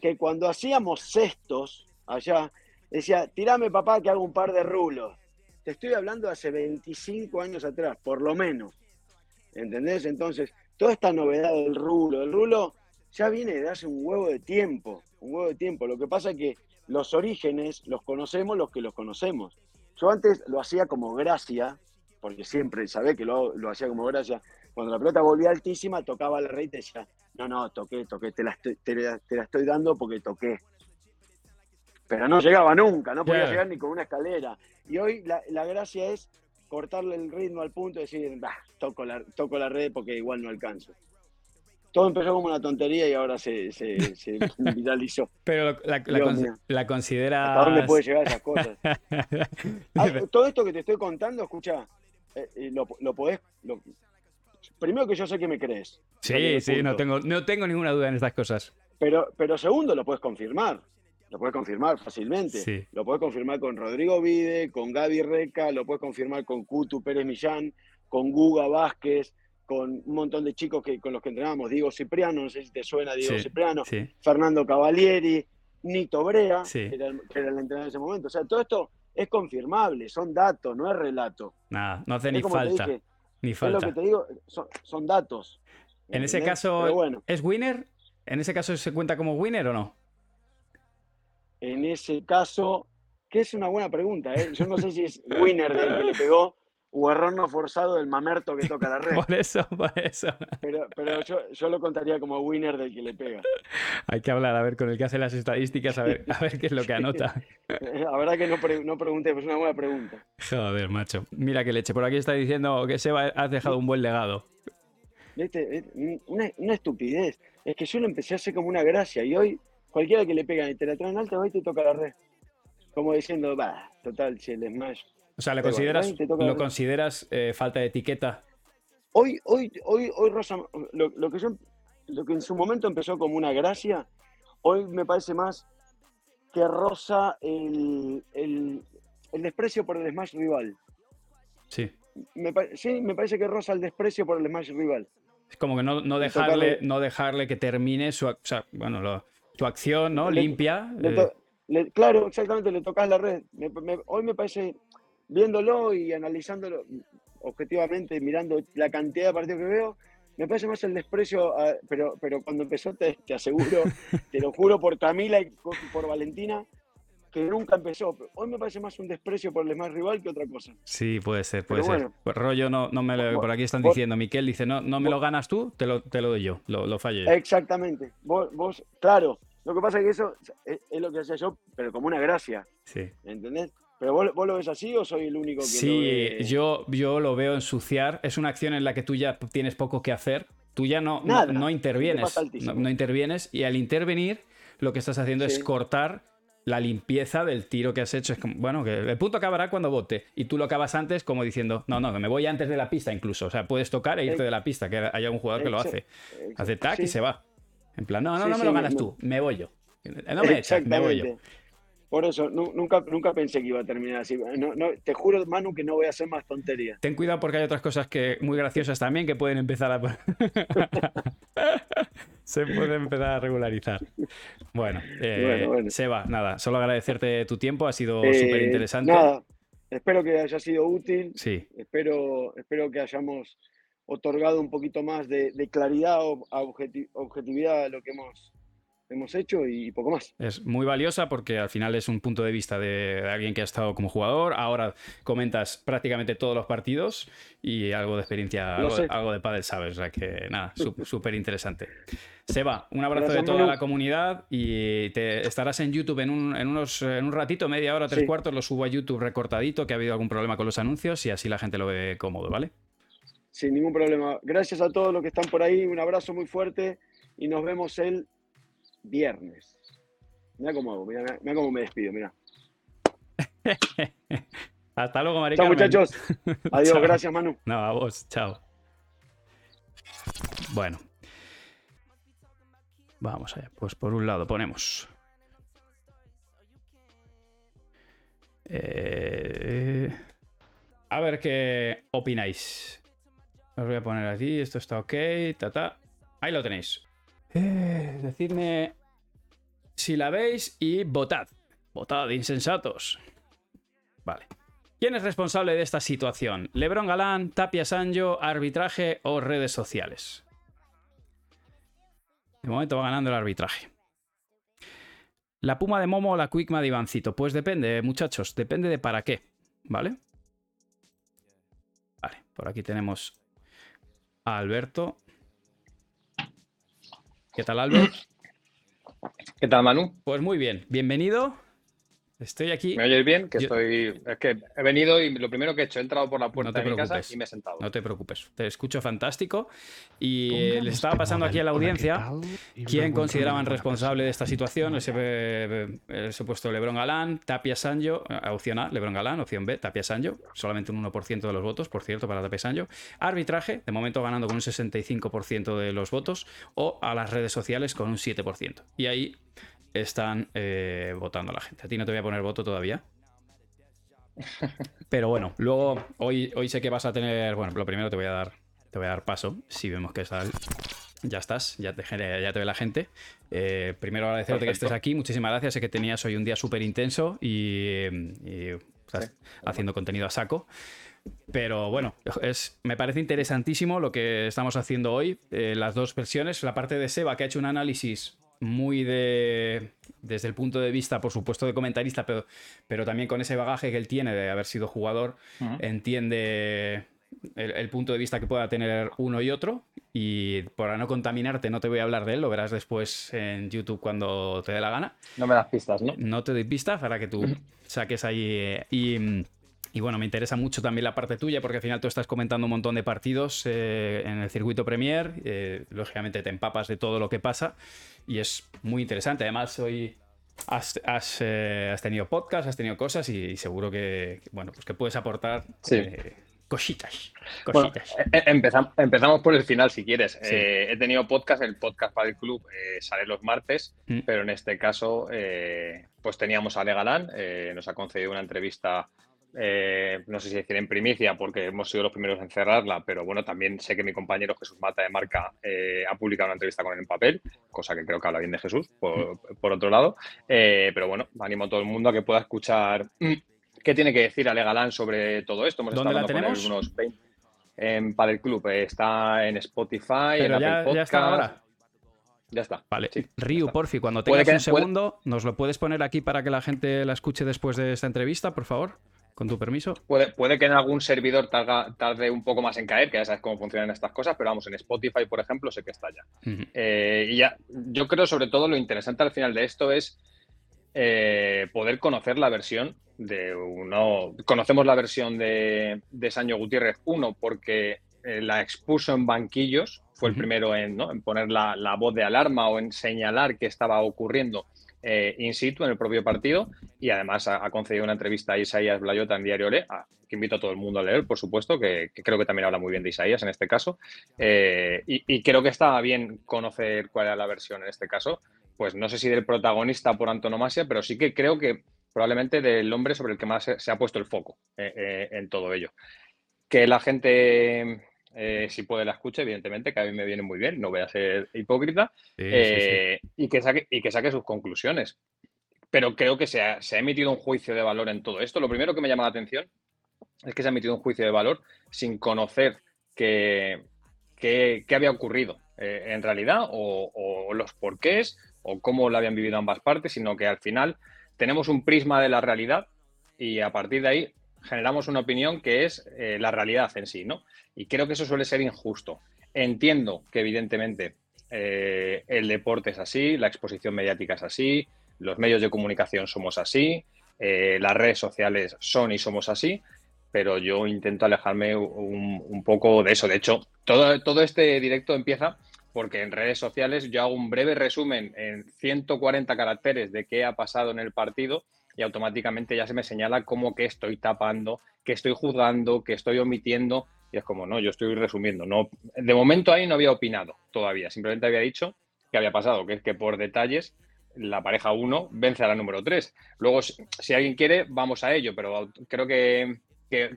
que cuando hacíamos cestos allá, decía, tirame papá que hago un par de rulos. Te estoy hablando de hace 25 años atrás, por lo menos. ¿Entendés? Entonces, toda esta novedad del rulo, el rulo ya viene de hace un huevo de tiempo, un huevo de tiempo. Lo que pasa es que los orígenes los conocemos los que los conocemos. Yo antes lo hacía como gracia, porque siempre sabía que lo, lo hacía como gracia. Cuando la pelota volvía altísima, tocaba la red y decía, no, no, toqué, toqué, te la estoy, te la, te la estoy dando porque toqué. Pero no llegaba nunca, no podía Claro. llegar ni con una escalera. Y hoy la, la gracia es cortarle el ritmo al punto y decir, bah, toco la, toco la red porque igual no alcanzo. Todo empezó como una tontería y ahora se, se, se viralizó. Pero la, la, mío. la consideras. ¿Hasta dónde puede llegar esas cosas? Ah, todo esto que te estoy contando, escucha, eh, eh, lo, lo podés. lo- primero que yo sé que me crees. sí, sí, no tengo, no tengo ninguna duda en estas cosas. Pero, pero segundo, lo puedes confirmar. Lo puedes confirmar fácilmente. Sí. Lo puedes confirmar con Rodrigo Vide, con Gaby Reca, lo puedes confirmar con Cutu Pérez Millán, con Guga Vázquez, con un montón de chicos que, con los que entrenábamos. Diego Cipriano, no sé si te suena Diego Sí, Cipriano, Sí. Fernando Cavalieri, Nito Brea, que, era el, que era el entrenador en ese momento. O sea, todo esto es confirmable, son datos, no es relato. Nada, no hace ni falta. dije, Ni es lo falta. que te digo, son, son datos. En ese caso, bueno, ¿es winner? ¿En ese caso se cuenta como winner o no? En ese caso, que es una buena pregunta, ¿eh? yo no sé si es winner del que le pegó o error no forzado del mamerto que toca la red, Por eso, por eso. pero, pero yo, yo lo contaría como winner del que le pega. Hay que hablar, a ver, con el que hace las estadísticas, a ver, a ver qué es lo que anota. La verdad que no, pre- no pregunté, pues es una buena pregunta. Joder, macho. Mira que leche. Por aquí está diciendo que Seba has dejado un buen legado. ¿Viste? Una, una estupidez. Es que yo lo empecé a hacer como una gracia y hoy cualquiera que le pegan y te la traen alta, hoy te toca la red. Como diciendo, va, total, si el smash. O sea, ¿le Da igual, consideras, ahí te toca ¿lo consideras eh, falta de etiqueta? Hoy, hoy, hoy, hoy Rosa, lo, lo que yo, lo que en su momento empezó como una gracia, hoy me parece más que rosa el, el, el desprecio por el smash rival. Sí. Me, sí, me parece que rosa el desprecio por el smash rival. Es como que no, no Le dejarle, tocarle- no dejarle que termine su, o sea, bueno, lo- su acción, ¿no? Le- Limpia. Le eh, le- claro, exactamente, le tocas la red. Me- me- hoy me parece, viéndolo y analizándolo objetivamente, mirando la cantidad de partidos que veo, me parece más el desprecio, a- pero, pero cuando empezó, te, te aseguro, te lo juro por Camila y por Valentina, que nunca empezó. Hoy me parece más un desprecio por el más rival que otra cosa. Sí, puede ser, puede Pero ser. bueno. Pues rollo, no, no me lo- Vos- por aquí están vos- diciendo, Miquel dice, no, no me lo ganas tú, te lo, te lo doy yo, lo, lo fallo yo. Exactamente. Vos, vos, claro, lo que pasa es que eso es, es lo que hacía yo, pero como una gracia, Sí. ¿entendés? Pero vos, vos lo ves así o soy el único que lo Sí, ve? yo, yo lo veo ensuciar. Es una acción en la que tú ya tienes poco que hacer. Tú ya no, Nada, no, te intervienes. No, intervienes y al intervenir lo que estás haciendo es cortar la limpieza del tiro que has hecho. Es como, bueno, que el punto acabará cuando vote. Y tú lo acabas antes como diciendo, no, no, me voy antes de la pista incluso. O sea, puedes tocar e irte de la pista, que haya un jugador que lo hace. Hace tac y se va. En plan, no, no, Sí, no me sí, lo ganas me- tú, me voy yo. No me echas, me voy yo. Por eso, nu- nunca, nunca pensé que iba a terminar así. No, no, te juro, Manu, que no voy a hacer más tonterías. Ten cuidado porque hay otras cosas que muy graciosas también que pueden empezar a. Se puede empezar a regularizar. Bueno, eh, Bueno, bueno. Seba, nada, solo agradecerte tu tiempo, ha sido Eh, súper interesante. Nada, espero que haya sido útil. Sí, Espero, espero que hayamos otorgado un poquito más de, de claridad o objeti- objetividad a lo que hemos, hemos hecho y poco más. es muy valiosa porque al final es un punto de vista de, de alguien que ha estado como jugador. Ahora comentas prácticamente todos los partidos y algo de experiencia, algo, de pádel sabes, o sea que nada, sú- súper interesante. Seba, un abrazo Gracias, de toda la comunidad y te estarás en YouTube en un, en unos, en un ratito, media hora, tres Sí. cuartos, lo subo a YouTube recortadito, que ha habido algún problema con los anuncios y así la gente lo ve cómodo, ¿vale? Sin ningún problema. Gracias a todos los que están por ahí. Un abrazo muy fuerte y nos vemos el viernes. Mira cómo hago, mira, mira- mira cómo me despido, mira. Hasta luego, Mari Chao, Carmen. muchachos. Adiós, Chao. gracias, Manu. No, a vos, chao. Bueno. Vamos allá. Pues por un lado ponemos. Eh, A ver qué opináis. Os voy a poner aquí. Esto está ok. Ta, ta. Ahí lo tenéis. Eh, decidme si la veis y votad. Votad, insensatos. Vale. ¿Quién es responsable de esta situación? ¿Lebron Galán, Tapia Sanjo, arbitraje o redes sociales? De momento va ganando el arbitraje. ¿La Puma de Momo o la Quickma de Ivancito? Pues depende, muchachos. Depende de para qué. ¿Vale? Vale, por aquí tenemos a Alberto. ¿Qué tal, Albert? ¿Qué tal, Manu? Pues muy bien. Bienvenido. Estoy aquí. ¿Me oyes bien? Que Yo- estoy. Es que he venido y lo primero que he hecho, he entrado por la puerta de mi casa y me he sentado. No te preocupes. Te escucho fantástico. Y Pongamos le estaba pasando aquí a la hola, ¿qué audiencia. ¿Quién consideraban responsable de esta situación? Ese, eh, eh, supuesto Lebron Galán, Tapia Sanjo, eh, opción A, Lebron Galán, opción B, Tapia Sanjo, solamente un 1% de los votos, por cierto, para Tapia Sanjo. Arbitraje, de momento ganando con un 65% de los votos, o a las redes sociales con un 7%. Y ahí están eh, votando la gente. A ti no te voy a poner voto todavía. Pero bueno, luego hoy, hoy sé que vas a tener. Bueno, lo primero te voy a dar, te voy a dar paso. Si vemos que está. Ya estás, ya te, ya te ve la gente. Eh, primero agradecerte que estés aquí. Muchísimas gracias. Sé que tenías hoy un día súper intenso y, y estás Sí. haciendo contenido a saco. Pero bueno, es, me parece interesantísimo lo que estamos haciendo hoy. eh, las dos versiones. La parte de Seba, que ha hecho un análisis muy de. desde el punto de vista, por supuesto, de comentarista, pero, pero también con ese bagaje que él tiene de haber sido jugador, entiende el, el punto de vista que pueda tener uno y otro. Y para no contaminarte, no te voy a hablar de él, lo verás después en YouTube cuando te dé la gana. No me das pistas, ¿no? No te doy pistas para que tú saques ahí. eh, y, y bueno, me interesa mucho también la parte tuya, porque al final tú estás comentando un montón de partidos eh, en el circuito Premier. eh, lógicamente te empapas de todo lo que pasa y es muy interesante. Además, hoy has, has, eh, has tenido podcast, has tenido cosas y, seguro que, bueno, pues que puedes aportar Sí. eh, cositas. Bueno, Cositas. eh, eh, empezam- empezamos por el final, si quieres. Sí. Eh, he tenido podcast, el podcast para el club eh, sale los martes, Mm. pero en este caso, eh, pues teníamos a Ale Galán, nos ha concedido una entrevista, eh, no sé si decir en primicia, porque hemos sido los primeros en cerrarla, pero bueno, también sé que mi compañero Jesús Mata de Marca eh, ha publicado una entrevista con él en papel, cosa que creo que habla bien de Jesús, por, por otro lado. Eh, pero bueno, animo a todo el mundo a que pueda escuchar mm, qué tiene que decir Ale Galán sobre todo esto. Hemos ¿Dónde estado la hablando con él tenemos? unos 20 en Padel Club. está en Spotify, Pero en ya, Apple ya está Podcast. ahora. Ya está. Vale, Sí, Ryu, porfi, cuando tengas que- un puede- segundo, ¿nos lo puedes poner aquí para que la gente la escuche después de esta entrevista, por favor? Con tu permiso. Puede, puede que en algún servidor targa- tarde un poco más en caer, que ya sabes cómo funcionan estas cosas, pero vamos, en Spotify, por ejemplo, sé que está ya. Eh, y ya, yo creo sobre todo lo interesante al final de esto es eh, poder conocer la versión de uno. Conocemos la versión de, de Sancho Gutiérrez, uno, porque eh, la expuso en banquillos, fue el primero en, ¿no? en poner la, la voz de alarma o en señalar que estaba ocurriendo eh, in situ en el propio partido y además ha, concedido una entrevista a Isaías Blayota en Diario Le, que invito a todo el mundo a leer, por supuesto, que, creo que también habla muy bien de Isaías en este caso. Eh, y, creo que está bien conocer cuál era la versión en este caso. Pues no sé si del protagonista por antonomasia, pero sí que creo que probablemente del hombre sobre el que más se, ha puesto el foco en todo ello. Que la gente eh, si puede la escucha, evidentemente, que a mí me viene muy bien, no voy a ser hipócrita, eh, Y, que saque, y que saque sus conclusiones. Pero creo que se ha, emitido un juicio de valor en todo esto. Lo primero que me llama la atención es que se ha emitido un juicio de valor sin conocer qué, había ocurrido eh, en realidad o, o los porqués o cómo lo habían vivido ambas partes, sino que al final tenemos un prisma de la realidad y a partir de ahí generamos una opinión que es eh, la realidad en sí, ¿no? Y creo que eso suele ser injusto. Entiendo que evidentemente eh, el deporte es así, la exposición mediática es así, los medios de comunicación somos así, eh, las redes sociales son y somos así, pero yo intento alejarme un, poco de eso. De hecho, todo, todo este directo empieza porque en redes sociales yo hago un breve resumen en 140 caracteres de qué ha pasado en el partido y automáticamente ya se me señala como que estoy tapando, que estoy juzgando, que estoy omitiendo. Y es como, no, yo estoy resumiendo. No, de momento ahí no había opinado todavía, simplemente había dicho que había pasado, que es que por detalles la pareja 1 vence a la número 3. Luego, si alguien quiere, vamos a ello, pero creo que,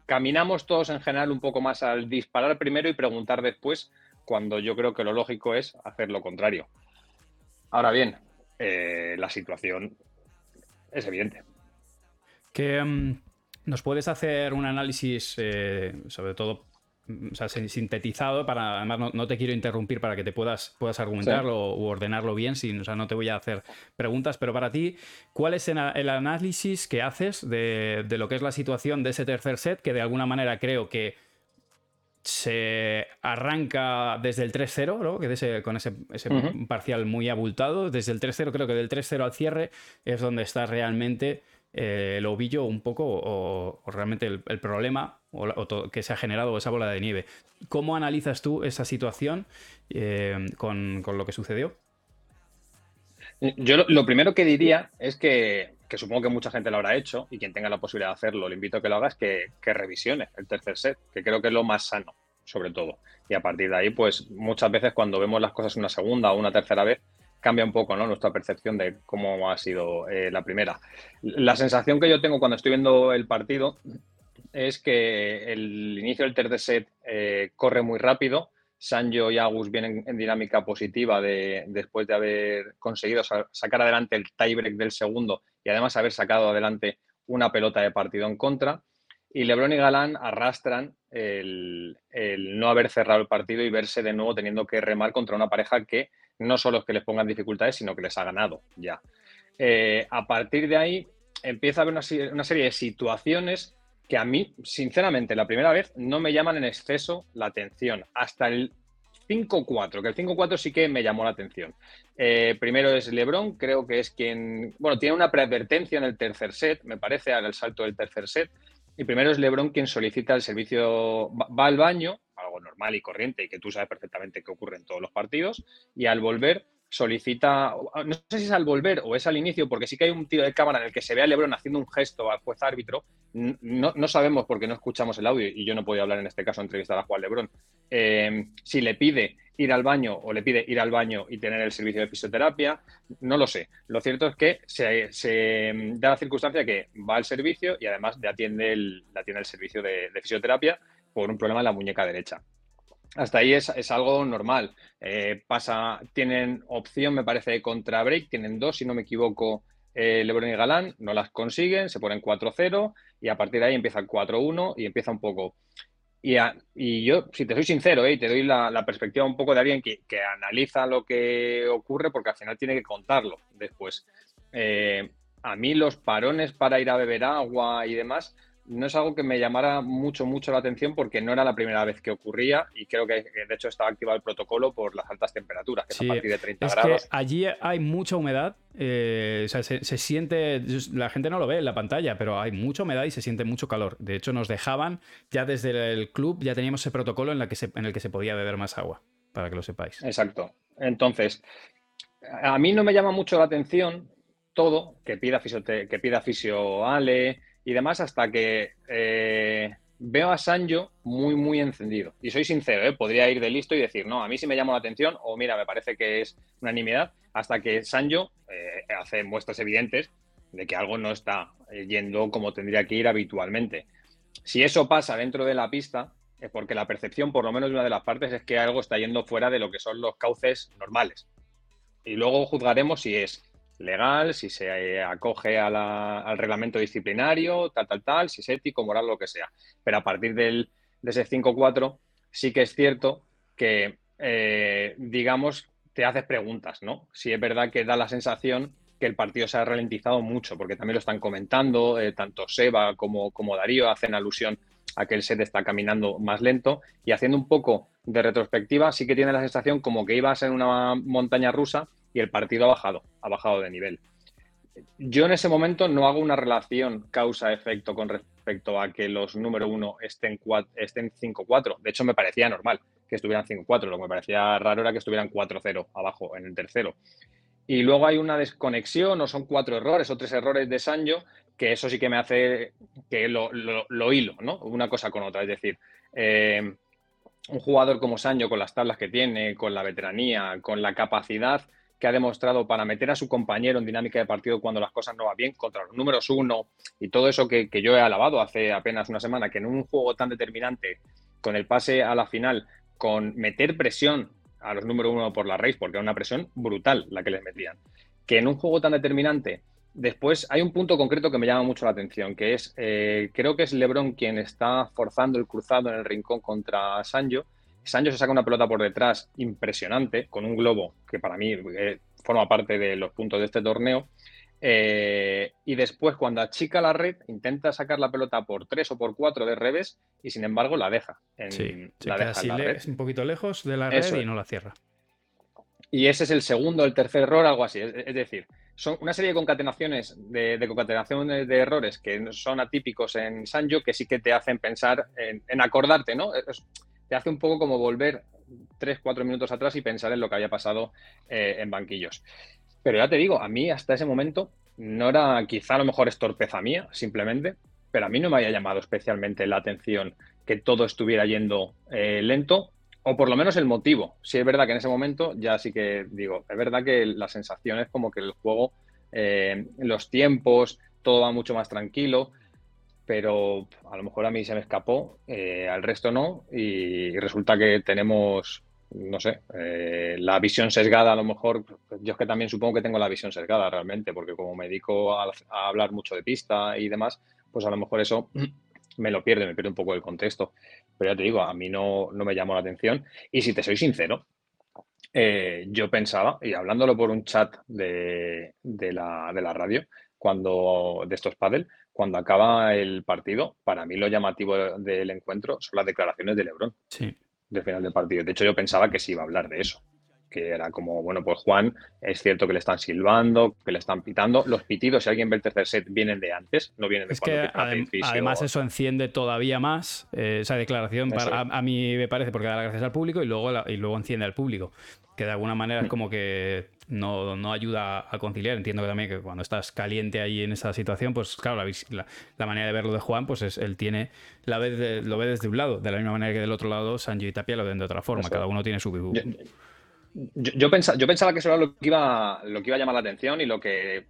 caminamos todos en general un poco más al disparar primero y preguntar después, cuando yo creo que lo lógico es hacer lo contrario. Ahora bien, eh, la situación es evidente. Que mm, nos puedes hacer un análisis, eh, sobre todo mm, sintetizado, para además no, te quiero interrumpir para que te puedas, puedas argumentarlo u ordenarlo bien, sin, o sea, no te voy a hacer preguntas, pero para ti, ¿cuál es el análisis que haces de, lo que es la situación de ese tercer set, que de alguna manera creo que se arranca desde el 3-0, ¿no? que con ese, parcial muy abultado. Desde el 3-0, creo que del 3-0 al cierre es donde está realmente eh, el ovillo un poco, o, realmente el, problema o, que se ha generado esa bola de nieve. ¿Cómo analizas tú esa situación eh, con, lo que sucedió? Yo lo, primero que diría es que, supongo que mucha gente lo habrá hecho y quien tenga la posibilidad de hacerlo, le invito a que lo haga, es que, revisione el tercer set, que creo que es lo más sano, sobre todo. Y a partir de ahí, pues muchas veces cuando vemos las cosas una segunda o una tercera vez, cambia un poco ¿no? nuestra percepción de cómo ha sido eh, la primera. La sensación que yo tengo cuando estoy viendo el partido es que el inicio del tercer set eh, corre muy rápido, Sanjo y Agus vienen en dinámica positiva de, después de haber conseguido sacar adelante el tiebreak del segundo y además haber sacado adelante una pelota de partido en contra. Y Lebron y Galán arrastran el, no haber cerrado el partido y verse de nuevo teniendo que remar contra una pareja que no solo es que les pongan dificultades, sino que les ha ganado ya. Eh, a partir de ahí empieza a haber una serie de situaciones que a mí, sinceramente, la primera vez no me llaman en exceso la atención. Hasta el 5-4, que el 5-4 sí que me llamó la atención. Eh, primero es Lebron, creo que es quien, bueno, tiene una preadvertencia en el tercer set, me parece, al salto del tercer set. Y primero es Lebron quien solicita el servicio, va al baño, algo normal y corriente y que tú sabes perfectamente qué ocurre en todos los partidos, y al volver solicita, no sé si es al volver o es al inicio, porque sí que hay un tiro de cámara en el que se ve a Lebron haciendo un gesto al juez árbitro. No, no sabemos porque no escuchamos el audio y yo no podía hablar en este caso entrevistar a Juan Lebron. Eh, si le pide ir al baño o le pide ir al baño y tener el servicio de fisioterapia, no lo sé. Lo cierto es que se, da la circunstancia que va al servicio y además le atiende el, atiende el servicio de fisioterapia por un problema en la muñeca derecha hasta ahí es, algo normal. Eh, pasa, tienen opción, me parece, contra break, tienen dos, si no me equivoco, eh, Lebron y Galán, no las consiguen, se ponen 4-0 y a partir de ahí empieza el 4-1 y empieza un poco. Y, y, yo, si te soy sincero, eh, te doy la, perspectiva un poco de alguien que, analiza lo que ocurre porque al final tiene que contarlo después. a mí los parones para ir a beber agua y demás no es algo que me llamara mucho, mucho la atención porque no era la primera vez que ocurría y creo que de hecho estaba activado el protocolo por las altas temperaturas, que es a partir de 30 es grados. Que allí hay mucha humedad, eh, o sea, se, siente, la gente no lo ve en la pantalla, pero hay mucha humedad y se siente mucho calor. De hecho, nos dejaban, ya desde el club, ya teníamos ese protocolo en, la que en el que se podía beber más agua, para que lo sepáis. Exacto. Entonces, a mí no me llama mucho la atención todo, que pida, fisio, que pida fisio Ale, y demás hasta que eh, veo a Sanjo muy, muy encendido. Y soy sincero, ¿eh? podría ir de listo y decir, no, a mí sí me llama la atención o mira, me parece que es unanimidad, hasta que Sanjo eh, hace muestras evidentes de que algo no está yendo como tendría que ir habitualmente. Si eso pasa dentro de la pista, es porque la percepción, por lo menos de una de las partes, es que algo está yendo fuera de lo que son los cauces normales. Y luego juzgaremos si es legal, si se eh, acoge al reglamento disciplinario, tal, tal, tal, si es ético, moral, lo que sea. Pero a partir del, de ese 5-4, sí que es cierto que, eh, digamos, te haces preguntas, ¿no? Si es verdad que da la sensación que el partido se ha ralentizado mucho, porque también lo están comentando, eh, tanto Seba como, como Darío hacen alusión a que el set está caminando más lento y haciendo un poco de retrospectiva, sí que tiene la sensación como que ibas en una montaña rusa y el partido ha bajado, ha bajado de nivel. Yo en ese momento no hago una relación causa-efecto con respecto a que los número uno estén, estén 5-4. De hecho, me parecía normal que estuvieran 5-4. Lo que me parecía raro era que estuvieran 4-0 abajo en el tercero. Y luego hay una desconexión, o son cuatro errores o tres errores de Sancho, que eso sí que me hace que lo, lo, hilo, ¿no? Una cosa con otra. Es decir, eh, un jugador como Sancho, con las tablas que tiene, con la veteranía, con la capacidad que ha demostrado para meter a su compañero en dinámica de partido cuando las cosas no van bien, contra los números uno y todo eso que, yo he alabado hace apenas una semana, que en un juego tan determinante, con el pase a la final, con meter presión a los números uno por la raíz, porque era una presión brutal la que les metían, que en un juego tan determinante, después hay un punto concreto que me llama mucho la atención, que es, eh, creo que es Lebron quien está forzando el cruzado en el rincón contra Sancho, Sancho se saca una pelota por detrás impresionante, con un globo que para mí eh, forma parte de los puntos de este torneo. Eh, y después, cuando achica la red, intenta sacar la pelota por tres o por cuatro de revés y sin embargo la deja. En, la deja un poquito lejos de la red y no la cierra. Y ese es el segundo, el tercer error, algo así. Es, decir, son una serie de concatenaciones, de, de, concatenaciones de errores que son atípicos en Sancho que sí que te hacen pensar en, acordarte, ¿no? Te hace un poco como volver tres, cuatro minutos atrás y pensar en lo que había pasado eh, en banquillos. Pero ya te digo, a mí hasta ese momento no era quizá a lo mejor es torpeza mía, simplemente, pero a mí no me había llamado especialmente la atención que todo estuviera yendo eh, lento, o por lo menos el motivo. Si es verdad que en ese momento ya sí que digo, es verdad que la sensación es como que el juego, eh, los tiempos, todo va mucho más tranquilo, pero a lo mejor a mí se me escapó, eh, al resto no, y resulta que tenemos, no sé, eh, la visión sesgada a lo mejor, yo es que también supongo que tengo la visión sesgada realmente, porque como me dedico a, hablar mucho de pista y demás, pues a lo mejor eso me lo pierde, me pierde un poco el contexto. Pero ya te digo, a mí no, no me llamó la atención. Y si te soy sincero, eh, yo pensaba, y hablándolo por un chat de, de, la, de la radio, cuando de estos paddle, cuando acaba el partido, para mí lo llamativo del encuentro son las declaraciones de Lebron. Sí. De final del partido. De hecho, yo pensaba que sí iba a hablar de eso. Que era como, bueno, pues Juan, es cierto que le están silbando, que le están pitando. Los pitidos, si alguien ve el tercer set, vienen de antes, no vienen de es que Además, eso enciende todavía más eh, esa declaración, a, mí me parece, porque da las gracias al público y luego, y luego enciende al público. Que de alguna manera es mm. como que no, no, ayuda a conciliar. Entiendo que también que cuando estás caliente ahí en esa situación, pues claro, la, la, manera de verlo de Juan, pues es, él tiene, la vez lo ve desde un lado, de la misma manera que del otro lado Sanji y Tapia lo ven de otra forma, cada uno tiene su vivo. Yo, yo, pensaba, yo, pensaba, que eso era lo que, iba, lo que iba a llamar la atención y lo que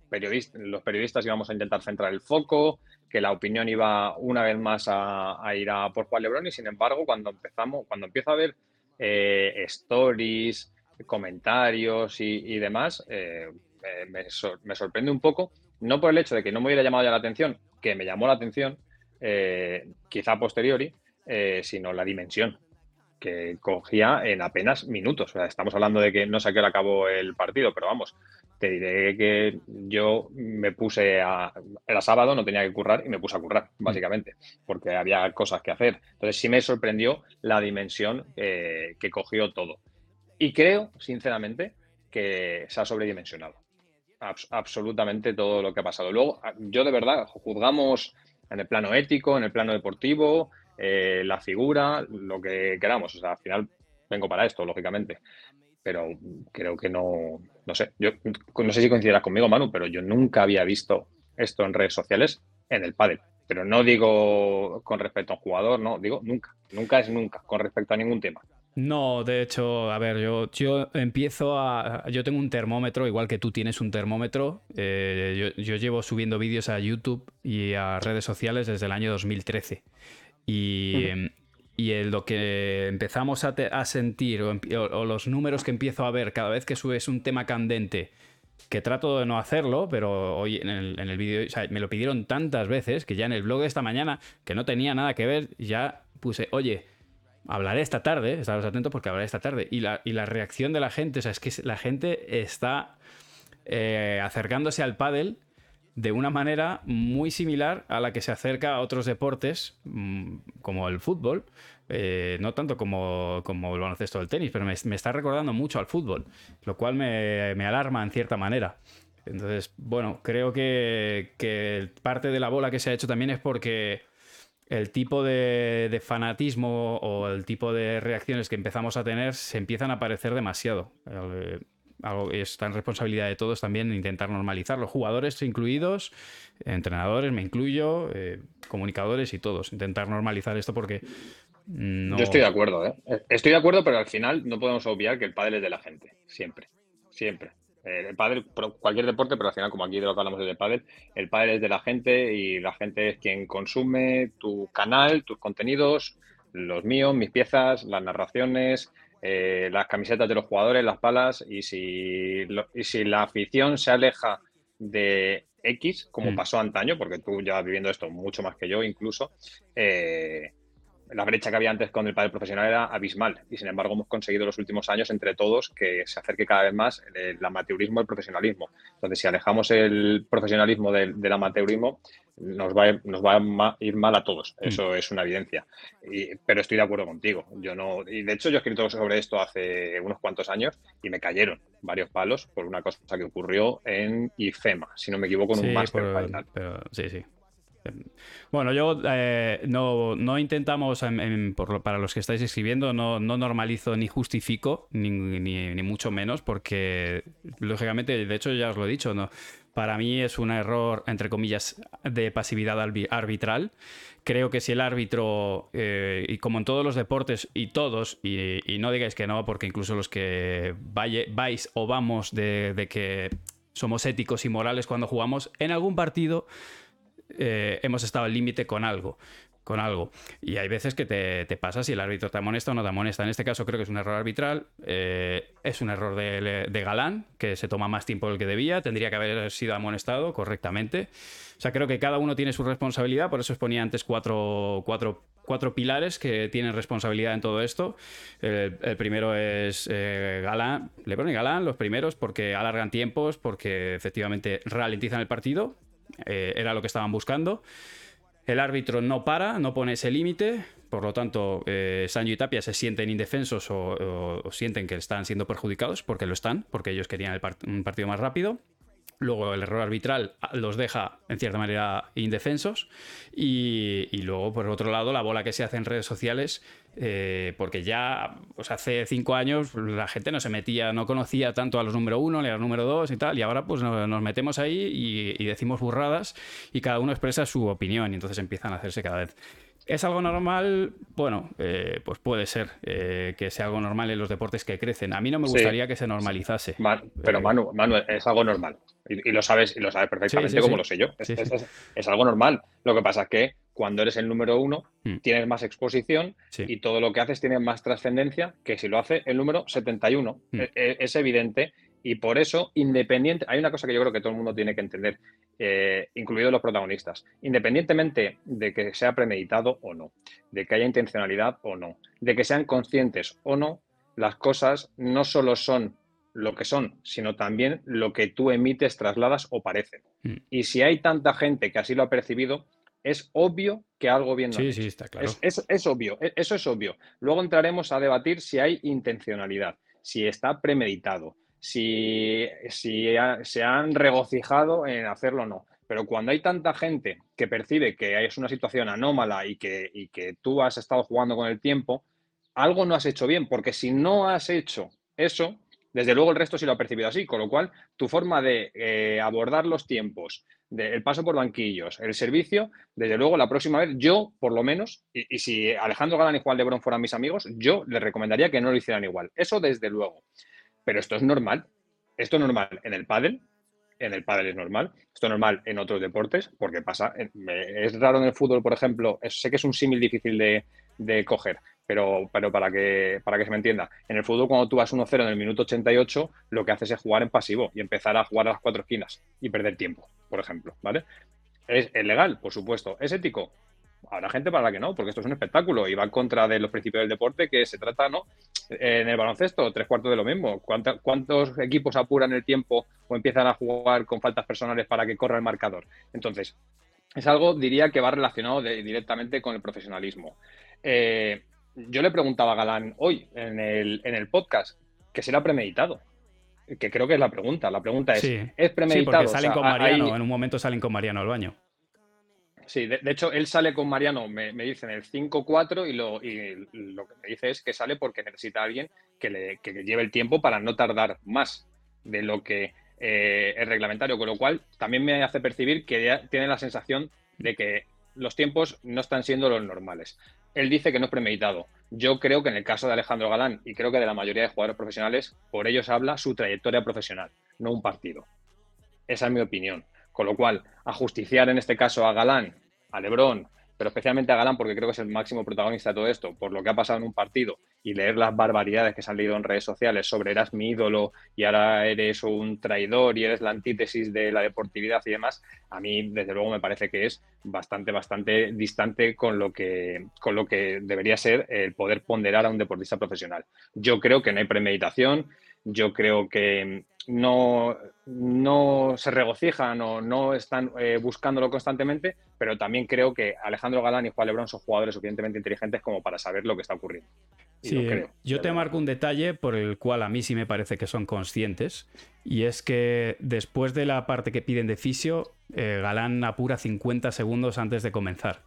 los periodistas íbamos a intentar centrar el foco, que la opinión iba una vez más a, ir a por Juan Lebrón y sin embargo cuando empezamos, cuando empiezo a ver eh, stories, comentarios y, demás, eh, me, sorprende un poco, no por el hecho de que no me hubiera llamado ya la atención, que me llamó la atención, eh, quizá a posteriori, eh, sino la dimensión que cogía en apenas minutos. estamos hablando de que no sé a qué hora acabó el partido, pero vamos, te diré que yo me puse a. Era sábado, no tenía que currar y me puse a currar, mm. básicamente, porque había cosas que hacer. Entonces sí me sorprendió la dimensión que cogió todo. Y creo, sinceramente, que se ha sobredimensionado absolutamente todo lo que ha pasado. Luego, yo de verdad, juzgamos en el plano ético, en el plano deportivo, eh, la figura, lo que queramos. O sea, al final vengo para esto, lógicamente. Pero creo que no, no sé, yo no sé si coincidirás conmigo, Manu, pero yo nunca había visto esto en redes sociales en el pádel. Pero no digo con respecto a un jugador, no, digo nunca. Nunca es nunca, con respecto a ningún tema. No, de hecho, a ver, yo, yo empiezo a... Yo tengo un termómetro, igual que tú tienes un termómetro. Eh, yo, yo, llevo subiendo vídeos a YouTube y a redes sociales desde el año 2013. Y, y el, lo que empezamos a, te, a sentir, o, o, los números que empiezo a ver cada vez que subes un tema candente, que trato de no hacerlo, pero hoy en el, en el vídeo, o sea, me lo pidieron tantas veces que ya en el blog de esta mañana, que no tenía nada que ver, ya puse, oye, hablaré esta tarde, estaros atentos porque hablaré esta tarde. Y la, y la reacción de la gente, o sea, es que la gente está eh, acercándose al pádel de una manera muy similar a la que se acerca a otros deportes, mmm, como el fútbol. Eh, no tanto como, como el baloncesto del tenis, pero me, está recordando mucho al fútbol, lo cual me, me alarma en cierta manera. Entonces, bueno, creo que, que, parte de la bola que se ha hecho también es porque el tipo de, de, fanatismo o el tipo de reacciones que empezamos a tener se empiezan a parecer demasiado. Eh, algo está en responsabilidad de todos también intentar normalizarlo, jugadores incluidos, entrenadores, me incluyo, eh, comunicadores y todos, intentar normalizar esto porque. Yo estoy de acuerdo, ¿eh? Estoy de acuerdo, pero al final no podemos obviar que el pádel es de la gente, siempre, siempre. Eh, el pádel, cualquier deporte, pero al final, como aquí de lo que hablamos de pádel, el pádel es de la gente y la gente es quien consume tu canal, tus contenidos, los míos, mis piezas, las narraciones, eh, las camisetas de los jugadores, las palas, y si, lo, y si la afición se aleja de X, como mm. pasó antaño, porque tú ya viviendo esto mucho más que yo incluso, eh, la brecha que había antes con el padre profesional era abismal y sin embargo hemos conseguido los últimos años entre todos que se acerque cada vez más el, amateurismo al profesionalismo. Entonces, si alejamos el profesionalismo del, del amateurismo, nos va, a, nos va a ir mal a todos. Eso mm. es una evidencia. Y, pero estoy de acuerdo contigo. Yo no, y de hecho, yo he escrito sobre esto hace unos cuantos años y me cayeron varios palos por una cosa que ocurrió en IFEMA, si no me equivoco, en sí, un máster. Pero, sí, sí. Bueno, yo eh, no, intentamos, en, en, por, para los que estáis escribiendo, no, no normalizo ni justifico, ni, mucho menos, porque lógicamente, de hecho ya os lo he dicho, ¿no? para mí es un error, entre comillas, de pasividad arbitral. Creo que si el árbitro, eh, y como en todos los deportes, y todos, y, no digáis que no, porque incluso los que vais o vamos de que somos éticos y morales cuando jugamos, en algún partido eh, hemos estado al límite con algo. Con algo. Y hay veces que te, te, pasa si el árbitro te amonesta o no te amonesta. En este caso creo que es un error arbitral. Eh, es un error de, de, Galán, que se toma más tiempo del que debía. Tendría que haber sido amonestado correctamente. O sea, creo que cada uno tiene su responsabilidad. Por eso os ponía antes cuatro, cuatro cuatro pilares que tienen responsabilidad en todo esto. El, primero es eh, Galán, Lebron y Galán, los primeros, porque alargan tiempos, porque efectivamente ralentizan el partido. Eh, era lo que estaban buscando. El árbitro no para, no pone ese límite, por lo tanto, eh, Sancho y Tapia se sienten indefensos o, sienten que están siendo perjudicados, porque lo están, porque ellos querían el un partido más rápido. Luego el error arbitral los deja en cierta manera indefensos y, y, luego por otro lado la bola que se hace en redes sociales eh, porque ya pues hace cinco años la gente no se metía, no conocía tanto a los número uno ni a los número dos y tal y ahora pues nos, nos metemos ahí y, y, decimos burradas y cada uno expresa su opinión y entonces empiezan a hacerse cada vez ¿Es algo normal? Bueno, eh, pues puede ser eh, que sea algo normal en los deportes que crecen. A mí no me gustaría sí. que se normalizase. Man, pero Manu, Manu, es algo normal. Y, y, lo sabes, y lo sabes perfectamente sí, sí, como lo sé yo. Es, es, es, algo normal. Lo que pasa es que cuando eres el número uno, mm. tienes más exposición y todo lo que haces tiene más trascendencia que si lo hace el número 71. Mm. Es, es evidente y por eso, independiente, hay una cosa que yo creo que todo el mundo tiene que entender, eh, incluidos los protagonistas, independientemente de que sea premeditado o no, de que haya intencionalidad o no, de que sean conscientes o no, las cosas no solo son lo que son, sino también lo que tú emites, trasladas o parecen. Mm. Y si hay tanta gente que así lo ha percibido, es obvio que algo bien no sí, sí, está claro. Es, es, es, obvio, e, eso es obvio. Luego entraremos a debatir si hay intencionalidad, si está premeditado, si, se han regocijado en hacerlo o no. Pero cuando hay tanta gente que percibe que es una situación anómala y que, y tú has estado jugando con el tiempo, algo no has hecho bien, porque si no has hecho eso, Desde luego el resto sí lo ha percibido así, con lo cual tu forma de eh, abordar los tiempos, el paso por banquillos, el servicio, desde luego la próxima vez yo, por lo menos, y, si Alejandro Galán y Juan Lebrón fueran mis amigos, yo les recomendaría que no lo hicieran igual. Eso desde luego. Pero esto es normal. Esto es normal en el pádel, en el pádel es normal, esto es normal en otros deportes, porque pasa, es raro en el fútbol, por ejemplo, sé que es un símil difícil de, coger, pero, para, que, se me entienda, en el fútbol cuando tú vas 1-0 en el minuto 88, lo que haces es jugar en pasivo y empezar a jugar a las cuatro esquinas y perder tiempo, por ejemplo, ¿vale? ¿Es, legal? Por supuesto. ¿Es ético? Habrá gente para la que no, porque esto es un espectáculo y va en contra de los principios del deporte que se trata, ¿no? En el baloncesto, tres cuartos de lo mismo. ¿Cuántos equipos apuran el tiempo o empiezan a jugar con faltas personales para que corra el marcador? Entonces, es algo, diría, que va relacionado directamente con el profesionalismo. Eh, yo le preguntaba a Galán hoy en el, en el podcast que será premeditado. Que creo que es la pregunta. La pregunta es: ¿es premeditado? Sí, porque salen con Mariano, en un momento salen con Mariano al baño. Sí, de, hecho, él sale con Mariano, me, me dice en el 5-4 y lo, y lo que me dice es que sale porque necesita a alguien que le, que lleve el tiempo para no tardar más de lo que eh, es reglamentario, con lo cual también me hace percibir que tiene la sensación de que los tiempos no están siendo los normales él dice que no es premeditado. Yo creo que en el caso de Alejandro Galán y creo que de la mayoría de jugadores profesionales, por ellos habla su trayectoria profesional, no un partido. Esa es mi opinión. Con lo cual, ajusticiar en este caso a Galán, a Lebrón, pero especialmente a Galán, porque creo que es el máximo protagonista de todo esto, por lo que ha pasado en un partido y leer las barbaridades que se han leído en redes sociales sobre eras mi ídolo y ahora eres un traidor y eres la antítesis de la deportividad y demás, a mí desde luego me parece que es bastante, bastante distante con lo que, con lo que debería ser el poder ponderar a un deportista profesional. Yo creo que no hay premeditación, yo creo que no, no se regocijan o no están eh, buscándolo constantemente, pero también creo que Alejandro Galán y Juan Lebrón son jugadores suficientemente inteligentes como para saber lo que está ocurriendo. sí, yo te marco un detalle por el cual a mí sí me parece que son conscientes, y es que después de la parte que piden de fisio, eh, Galán apura 50 segundos antes de comenzar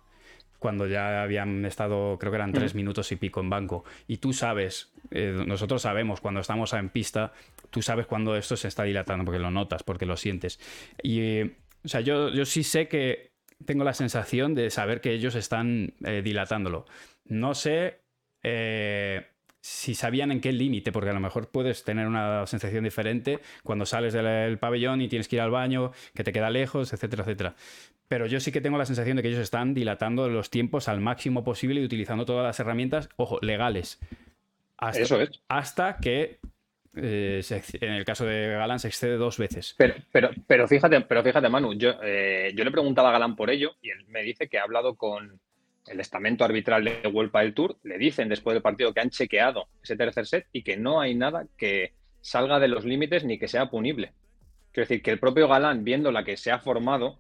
cuando ya habían estado, creo que eran tres mm. minutos y pico en banco. Y tú sabes, eh, nosotros sabemos cuando estamos en pista, tú sabes cuando esto se está dilatando, porque lo notas, porque lo sientes. Y, o sea, yo, yo sí sé que tengo la sensación de saber que ellos están eh, dilatándolo. No sé eh, si sabían en qué límite, porque a lo mejor puedes tener una sensación diferente cuando sales del pabellón y tienes que ir al baño, que te queda lejos, etcétera, etcétera. Pero yo sí que tengo la sensación de que ellos están dilatando los tiempos al máximo posible y utilizando todas las herramientas, ojo, legales. Hasta, Eso es. Hasta que eh, en el caso de Galán se excede dos veces. Pero, pero, pero fíjate, pero fíjate, Manu, yo, eh, yo le preguntaba a Galán por ello y él me dice que ha hablado con, el estamento arbitral de Vuelta del Tour, le dicen después del partido que han chequeado ese tercer set y que no hay nada que salga de los límites ni que sea punible. Quiero decir, que el propio Galán, viendo la que se ha formado,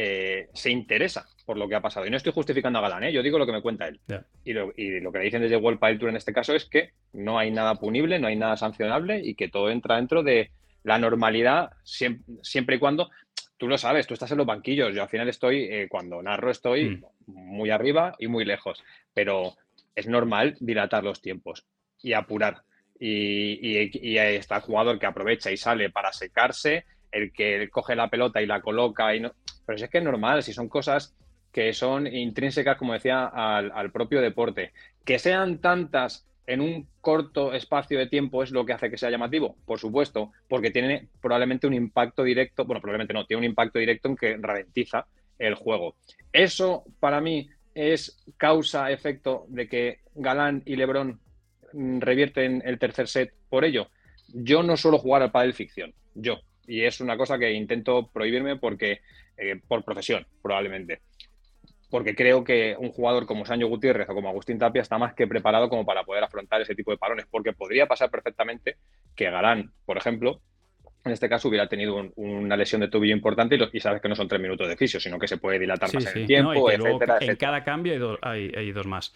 eh, se interesa por lo que ha pasado. Y no estoy justificando a Galán, ¿eh? yo digo lo que me cuenta él. Y, lo, que le dicen desde World del Tour en este caso es que no hay nada punible, no hay nada sancionable y que todo entra dentro de la normalidad siempre y cuando tú lo sabes, tú estás en los banquillos. Yo al final estoy, eh, cuando narro, estoy mm. muy arriba y muy lejos. Pero es normal dilatar los tiempos y apurar. Y, y, está el jugador que aprovecha y sale para secarse, el que coge la pelota y la coloca. Y no... Pero es que es normal, si son cosas que son intrínsecas, como decía, al, al propio deporte. Que sean tantas en un corto espacio de tiempo es lo que hace que sea llamativo? Por supuesto, porque tiene probablemente un impacto directo, bueno, probablemente no, tiene un impacto directo en que ralentiza el juego. Eso para mí es causa-efecto de que Galán y Lebron mm, revierten el tercer set por ello. Yo no suelo jugar al pádel ficción, yo. Y es una cosa que intento prohibirme porque, eh, por profesión, probablemente. Porque creo que un jugador como Sancho Gutiérrez o como Agustín Tapia está más que preparado como para poder afrontar ese tipo de parones, porque podría pasar perfectamente que Galán, por ejemplo, en este caso hubiera tenido una lesión de tobillo importante y, sabes que no son tres minutos de fisio, sino que se puede dilatar más en el tiempo, etcétera, En cada cambio hay, dos más.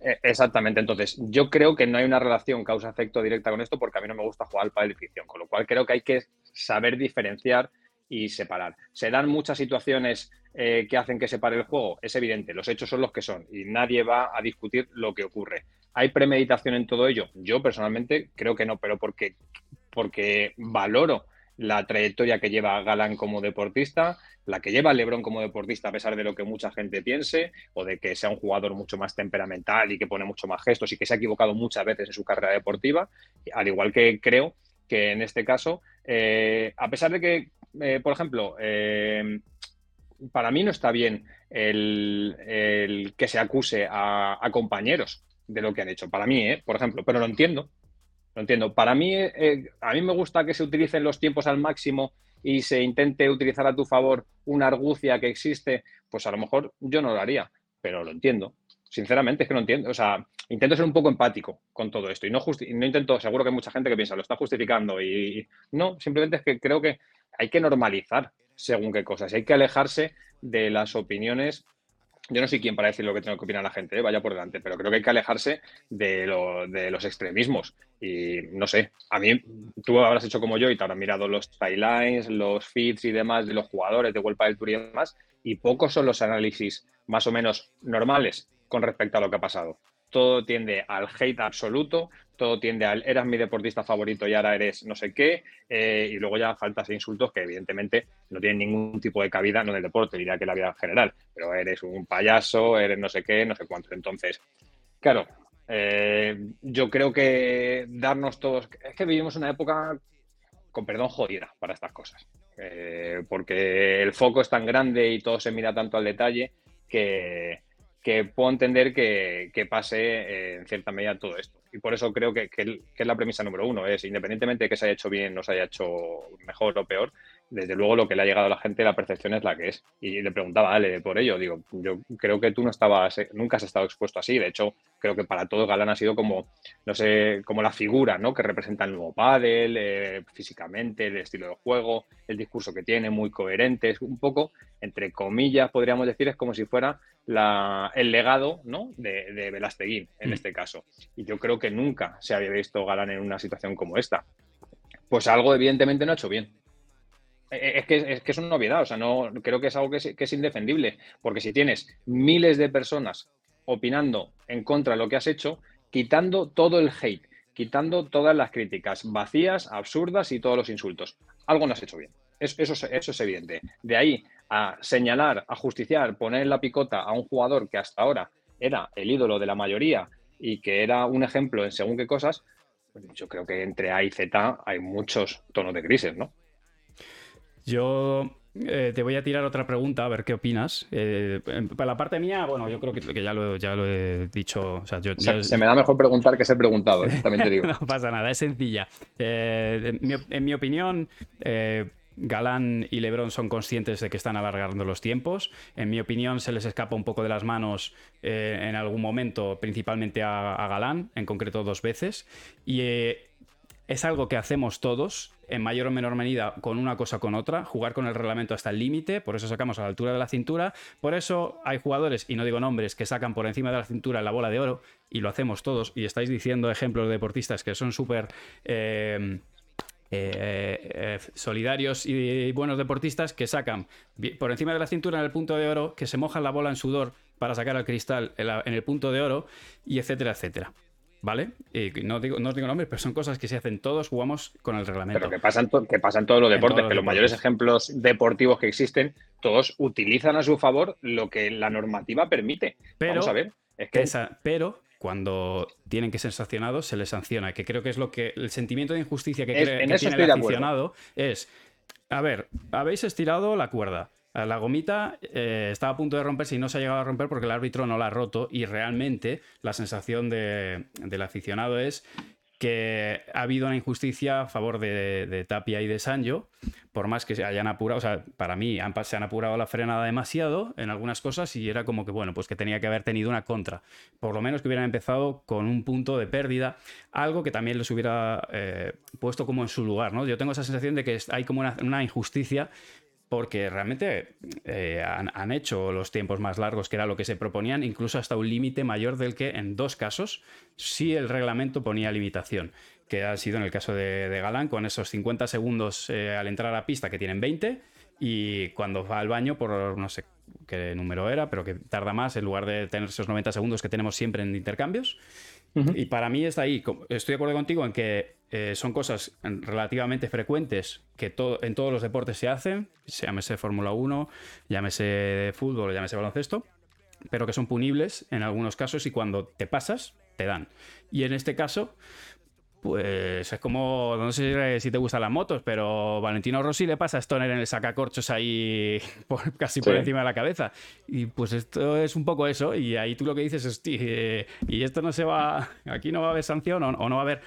Eh, exactamente, entonces yo creo que no hay una relación causa-efecto directa con esto porque a mí no me gusta jugar al pádel ficción, con lo cual creo que hay que saber diferenciar y separar. Se dan muchas situaciones eh, que hacen que se pare el juego, es evidente, los hechos son los que son y nadie va a discutir lo que ocurre. ¿Hay premeditación en todo ello? Yo personalmente creo que no, pero porque, porque valoro la trayectoria que lleva Galán como deportista, la que lleva Lebron como deportista, a pesar de lo que mucha gente piense, o de que sea un jugador mucho más temperamental y que pone mucho más gestos y que se ha equivocado muchas veces en su carrera deportiva, al igual que creo que en este caso, eh, a pesar de que, eh, por ejemplo, eh, para mí no está bien el, que se acuse a, a, compañeros de lo que han hecho. Para mí, por ejemplo, pero lo entiendo. Lo entiendo. Para mí, a mí me gusta que se utilicen los tiempos al máximo y se intente utilizar a tu favor una argucia que existe, pues a lo mejor yo no lo haría, pero lo entiendo. Sinceramente, es que no entiendo. O sea, intento ser un poco empático con todo esto y no, no intento, seguro que hay mucha gente que piensa, lo está justificando y, no, simplemente es que creo que hay que normalizar según qué cosas, hay que alejarse de las opiniones yo no soy quien para decir lo que tengo que opinar la gente, ¿eh? vaya por delante, pero creo que hay que alejarse de, los extremismos. Y no sé, a mí, tú habrás hecho como yo y te habrás mirado los timelines, los feeds y demás de los jugadores de World del Tour y demás, y pocos son los análisis más o menos normales con respecto a lo que ha pasado todo tiende al hate absoluto, todo tiende al eras mi deportista favorito y ahora eres no sé qué, eh, y luego ya faltas de insultos que evidentemente no tienen ningún tipo de cabida, no en el deporte, diría que en la vida en general, pero eres un payaso, eres no sé qué, no sé cuánto. Entonces, claro, eh, yo creo que darnos todos, es que vivimos una época, con perdón, jodida para estas cosas, eh, porque el foco es tan grande y todo se mira tanto al detalle que que puedo entender que, pase eh, en cierta medida todo esto. Y por eso creo que, es la premisa número uno, es independientemente de que se haya hecho bien, no se haya hecho mejor o peor, desde luego lo que le ha llegado a la gente, la percepción es la que es. Y le preguntaba Ale por ello, digo, yo creo que tú no estabas, eh, nunca has estado expuesto así, de hecho, creo que para todo Galán ha sido como, no sé, como la figura, ¿no? Que representa el nuevo pádel, eh, físicamente, el estilo de juego, el discurso que tiene, muy coherente, es un poco, entre comillas, podríamos decir, es como si fuera el legado ¿no? de, de Velasteguín, en mm. este caso. Y yo creo que nunca se había visto Galán en una situación como esta. Pues algo evidentemente no ha hecho bien. E, e, es que, es que es una novedad, o sea, no, creo que es algo que es, que es indefendible, porque si tienes miles de personas opinando en contra de lo que has hecho, quitando todo el hate, quitando todas las críticas vacías, absurdas y todos los insultos, algo no has hecho bien. Eso, eso, es evidente. De ahí a señalar, a justiciar, poner la picota a un jugador que hasta ahora era el ídolo de la mayoría y que era un ejemplo en según qué cosas, pues yo creo que entre A y Z hay muchos tonos de crisis, ¿no? Yo eh, te voy a tirar otra pregunta, a ver qué opinas. Eh, para la parte mía, bueno, yo creo que, ya, lo, ya, lo, he dicho. se, me da mejor preguntar que ser preguntado, ¿eh? también te digo. no pasa nada, es sencilla. en, mi, opinión, Galán y Lebron son conscientes de que están alargando los tiempos. En mi opinión, se les escapa un poco de las manos eh, en algún momento, principalmente a, Galán, en concreto dos veces. Y eh, es algo que hacemos todos, en mayor o menor medida, con una cosa o con otra, jugar con el reglamento hasta el límite, por eso sacamos a la altura de la cintura. Por eso hay jugadores, y no digo nombres, que sacan por encima de la cintura la bola de oro, y lo hacemos todos. Y estáis diciendo ejemplos de deportistas que son súper. Eh, eh, eh, solidarios y buenos deportistas que sacan por encima de la cintura en el punto de oro, que se mojan la bola en sudor para sacar al cristal en, el punto de oro, y etcétera, etcétera. ¿Vale? Y no digo, no digo nombres, pero son cosas que se hacen todos, jugamos con el reglamento. Pero que pasan, que pasan todos los deportes, que los mayores ejemplos deportivos que existen, todos utilizan a su favor lo que la normativa permite. Pero, Vamos a ver. Es que... pero cuando tienen que ser sancionados, se les sanciona. Que creo que es lo que. El sentimiento de injusticia que, tiene el aficionado es. A ver, habéis estirado la cuerda. La gomita eh, estaba a punto de romperse y no se ha llegado a romper porque el árbitro no la ha roto. Y realmente la sensación del aficionado es que ha habido una injusticia a favor de, Tapia y de Sancho, por más que se hayan apurado, o sea, para mí se han apurado la frenada demasiado en algunas cosas y era como que, bueno, pues que tenía que haber tenido una contra, por lo menos que hubieran empezado con un punto de pérdida, algo que también les hubiera eh, puesto como en su lugar, ¿no? Yo tengo esa sensación de que hay como una injusticia porque realmente eh, han, hecho los tiempos más largos, que era lo que se proponían, incluso hasta un límite mayor del que en dos casos sí el reglamento ponía limitación, que ha sido en el caso de, Galán, con esos 50 segundos eh, al entrar a la pista que tienen 20 y cuando va al baño por no sé qué número era, pero que tarda más en lugar de tener esos 90 segundos que tenemos siempre en intercambios. Y para mí está ahí. Estoy de acuerdo contigo en que eh, son cosas relativamente frecuentes que en todos los deportes se hacen, llámese Fórmula 1, llámese fútbol, llámese baloncesto, pero que son punibles en algunos casos y cuando te pasas, te dan. Y en este caso, pues es como, no sé si te gustan las motos, pero Valentino Rossi le pasa a Stoner en el sacacorchos ahí casi por encima de la cabeza. Y pues esto es un poco eso, y ahí tú lo que dices es, eh, y esto no se va, aquí no va a haber sanción o, no va a haber...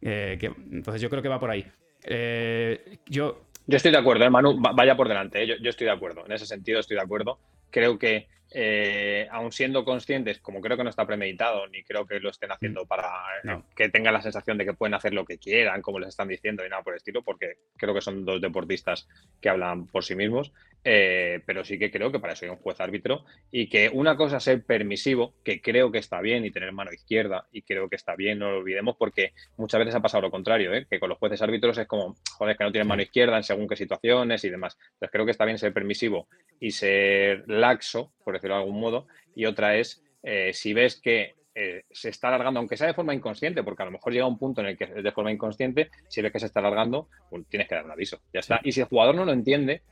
Eh, que, entonces yo creo que va por ahí. Eh, yo... Yo estoy de acuerdo, Manu, vaya por delante, yo, yo estoy de acuerdo, en ese sentido estoy de acuerdo. Creo que eh, aún siendo conscientes, como creo que no está premeditado, ni creo que lo estén haciendo mm. para eh, que tengan la sensación de que pueden hacer lo que quieran, como les están diciendo y nada por el estilo, porque creo que son dos deportistas que hablan por sí mismos, eh, pero sí que creo que para eso hay un juez árbitro y que una cosa es ser permisivo, que creo que está bien, y tener mano izquierda, y creo que está bien, no lo olvidemos, porque muchas veces ha pasado lo contrario, que con los jueces árbitros es como, joder, que no tienen mano izquierda en según qué situaciones y demás. Entonces creo que está bien ser permisivo y ser laxo, por decirlo de algún modo, y otra es eh, si ves que eh, se está alargando, aunque sea de forma inconsciente, porque a lo mejor llega un punto en el que es de forma inconsciente, si ves que se está alargando, pues tienes que dar un aviso. Ya está. Y si el jugador no lo entiende,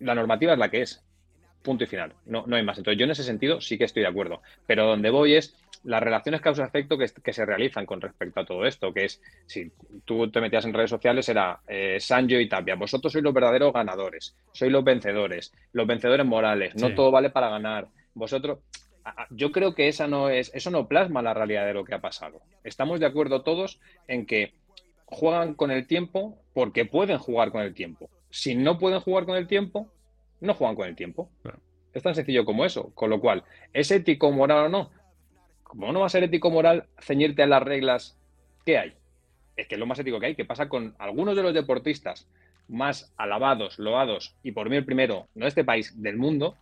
la normativa es la que es. Punto y final. No, no hay más. Entonces, yo en ese sentido sí que estoy de acuerdo. Pero donde voy es las relaciones causa-efecto que, se realizan con respecto a todo esto, que es, si tú te metías en redes sociales, era eh, Sanjo y Tapia, vosotros sois los verdaderos ganadores, sois los vencedores, los vencedores morales, no todo vale para ganar, vosotros... Yo creo que esa no es, eso no plasma la realidad de lo que ha pasado. Estamos de acuerdo todos en que juegan con el tiempo porque pueden jugar con el tiempo. Si no pueden jugar con el tiempo, no juegan con el tiempo. Es tan sencillo como eso. Con lo cual, ¿es ético, moral o no? ¿Cómo no va a ser ético moral ceñirte a las reglas que hay? Es que es lo más ético que hay. ¿Qué pasa con algunos de los deportistas más alabados, loados y por mí el primero, no de este país, del mundo,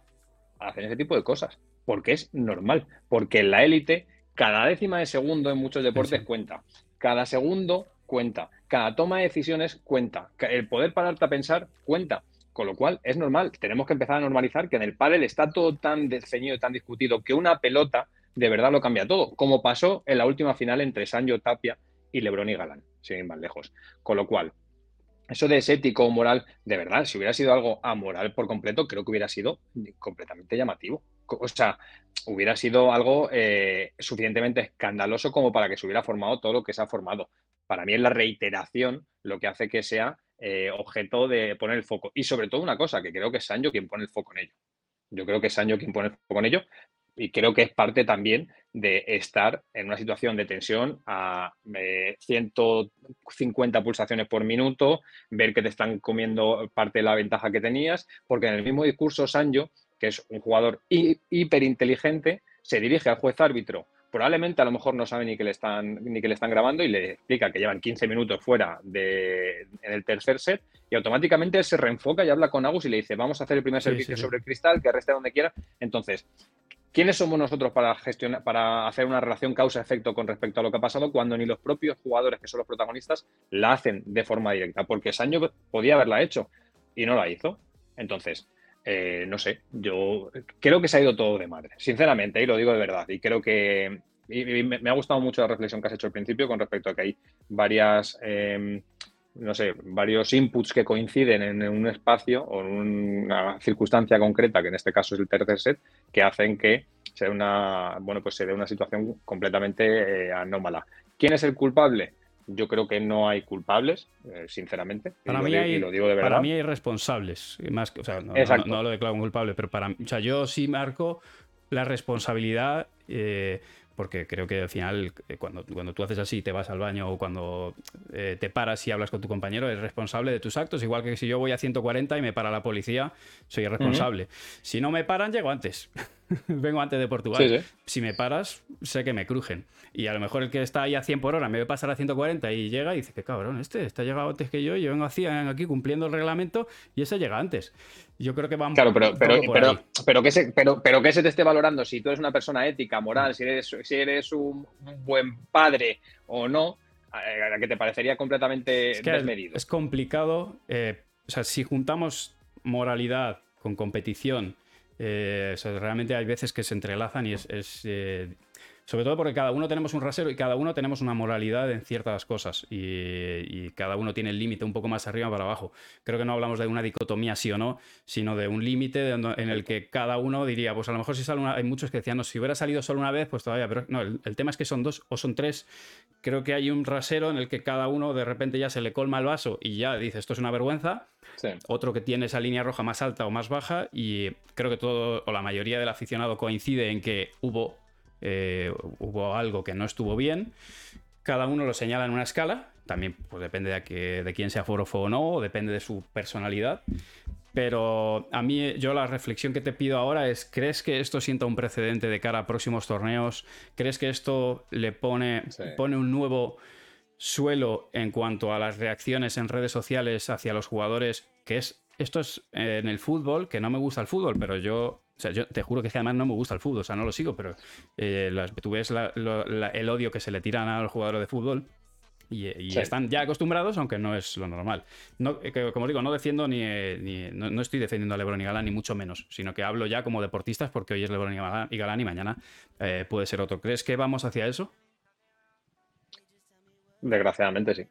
hacen ese tipo de cosas? Porque es normal. Porque en la élite, cada décima de segundo en muchos deportes cuenta. Cada segundo cuenta. Cada toma de decisiones cuenta. El poder pararte a pensar cuenta. Con lo cual, es normal. Tenemos que empezar a normalizar que en el pádel está todo tan ceñido, tan discutido, que una pelota de verdad lo cambia todo, como pasó en la última final entre Sancho Tapia y Lebron y Galán, sin ir más lejos. Con lo cual, eso de ese ético o moral, de verdad, si hubiera sido algo amoral por completo, creo que hubiera sido completamente llamativo. O sea, hubiera sido algo eh, suficientemente escandaloso como para que se hubiera formado todo lo que se ha formado. Para mí es la reiteración lo que hace que sea eh, objeto de poner el foco. Y sobre todo una cosa, que creo que es Sancho quien pone el foco en ello. Yo creo que es Sancho quien pone el foco en ello, y creo que es parte también de estar en una situación de tensión a 150 eh, pulsaciones por minuto, ver que te están comiendo parte de la ventaja que tenías, porque en el mismo discurso Sancho, que es un jugador hiperinteligente, se dirige al juez árbitro. Probablemente a lo mejor no sabe ni que le están, ni que le están grabando y le explica que llevan 15 minutos fuera de, en el tercer set y automáticamente él se reenfoca y habla con Agus y le dice vamos a hacer el primer servicio sobre el cristal, que reste donde quiera. Entonces, ¿Quiénes somos nosotros para gestionar, para hacer una relación causa-efecto con respecto a lo que ha pasado cuando ni los propios jugadores que son los protagonistas la hacen de forma directa? Porque Sancho podía haberla hecho y no la hizo. Entonces, eh, no sé, yo creo que se ha ido todo de madre, sinceramente, y lo digo de verdad. Y creo que me, ha gustado mucho la reflexión que has hecho al principio con respecto a que hay varias. Em, no sé, varios inputs que coinciden en un espacio o en una circunstancia concreta, que en este caso es el tercer set, que hacen que sea una, bueno, pues se dé una situación completamente eh, anómala. ¿Quién es el culpable? Yo creo que no hay culpables, eh, sinceramente. Para, mí hay, lo digo de verdad. para mí hay responsables. Más que, o sea, no, lo declaro culpable, pero para o sea, yo sí marco la responsabilidad. Eh, porque creo que al final, eh, cuando, cuando tú haces así, te vas al baño o cuando eh, te paras y hablas con tu compañero, eres responsable de tus actos, igual que si yo voy a 140 y me para la policía, soy responsable. Si no me paran, llego antes. Vengo antes de Portugal. Si me paras, sé que me crujen. Y a lo mejor el que está ahí a 100 por hora me ve pasar a 140 y llega y dice que cabrón, este está llegado antes que yo, yo vengo aquí cumpliendo el reglamento y ese llega antes. Yo creo que vamos. Claro, pero, pero, pero, pero, que se, pero, pero que se te esté valorando si tú eres una persona ética, moral, si eres, si eres un, buen padre o no, que te parecería completamente es desmedido. Es complicado. Eh, o sea, si juntamos moralidad con competición, eh, realmente hay veces que se entrelazan y es, eh, Sobre todo porque cada uno tenemos un rasero y cada uno tenemos una moralidad en ciertas cosas y, y cada uno tiene el límite un poco más arriba para abajo. Creo que no hablamos de una dicotomía sí o no, sino de un límite en el que cada uno diría, pues a lo mejor si sale una, hay muchos que decían, no, si hubiera salido solo una vez, pues todavía, pero no, el, el tema es que son dos o son tres. Creo que hay un rasero en el que cada uno de repente ya se le colma el vaso y ya dice, esto es una vergüenza. Sí. Otro que tiene esa línea roja más alta o más baja y creo que todo o la mayoría del aficionado coincide en que hubo eh, hubo algo que no estuvo bien. Cada uno lo señala en una escala. También pues, depende de, que, de quién sea forofo o no, o depende de su personalidad. Pero a mí, yo la reflexión que te pido ahora es: ¿crees que esto sienta un precedente de cara a próximos torneos? ¿Crees que esto le pone, Sí. pone un nuevo suelo en cuanto a las reacciones en redes sociales hacia los jugadores? Que es. Esto es eh, en el fútbol, que no me gusta el fútbol, pero yo o sea, yo te juro que, es que además no me gusta el fútbol, o sea, no lo sigo, pero eh, las- tú ves la- lo- la- el odio que se le tiran a los jugadores de fútbol y, y Sí. están ya acostumbrados, aunque no es lo normal. No, eh, que, como digo, no defiendo ni, eh, ni- no, no estoy defendiendo a Lebron y Galán, ni mucho menos, sino que hablo ya como deportistas porque hoy es Lebron y Galán y, Galán y mañana eh, puede ser otro. ¿Crees que vamos hacia eso? Desgraciadamente sí.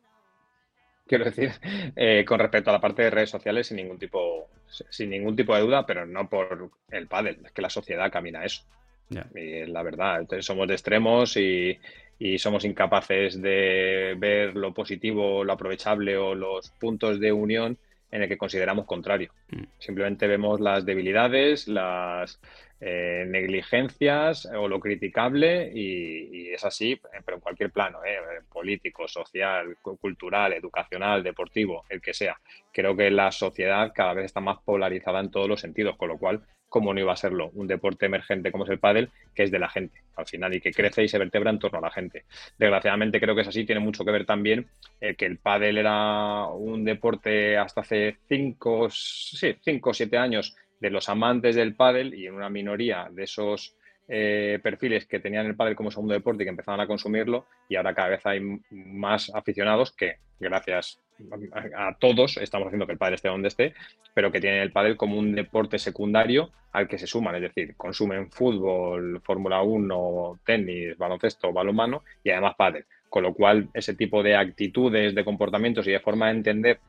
Quiero decir, eh, con respecto a la parte de redes sociales, sin ningún tipo, sin ningún tipo de duda, pero no por el pádel, es que la sociedad camina a eso. Ya. Y es la verdad, entonces somos de extremos y, y somos incapaces de ver lo positivo, lo aprovechable o los puntos de unión en el que consideramos contrario. Mm. Simplemente vemos las debilidades, las eh, negligencias o lo criticable y, y es así, eh, pero en cualquier plano, eh, político, social, cu- cultural, educacional, deportivo, el que sea. Creo que la sociedad cada vez está más polarizada en todos los sentidos, con lo cual, ¿cómo no iba a serlo? Un deporte emergente como es el pádel, que es de la gente al final y que crece y se vertebra en torno a la gente. Desgraciadamente creo que es así, tiene mucho que ver también que el pádel era un deporte hasta hace 5 sí, cinco o 7 años de los amantes del pádel y en una minoría de esos eh, perfiles que tenían el pádel como segundo deporte y que empezaban a consumirlo y ahora cada vez hay más aficionados que gracias a, todos estamos haciendo que el pádel esté donde esté, pero que tienen el pádel como un deporte secundario al que se suman, es decir, consumen fútbol, Fórmula 1, tenis, baloncesto, balonmano y además pádel. Con lo cual, ese tipo de actitudes, de comportamientos y de forma de entender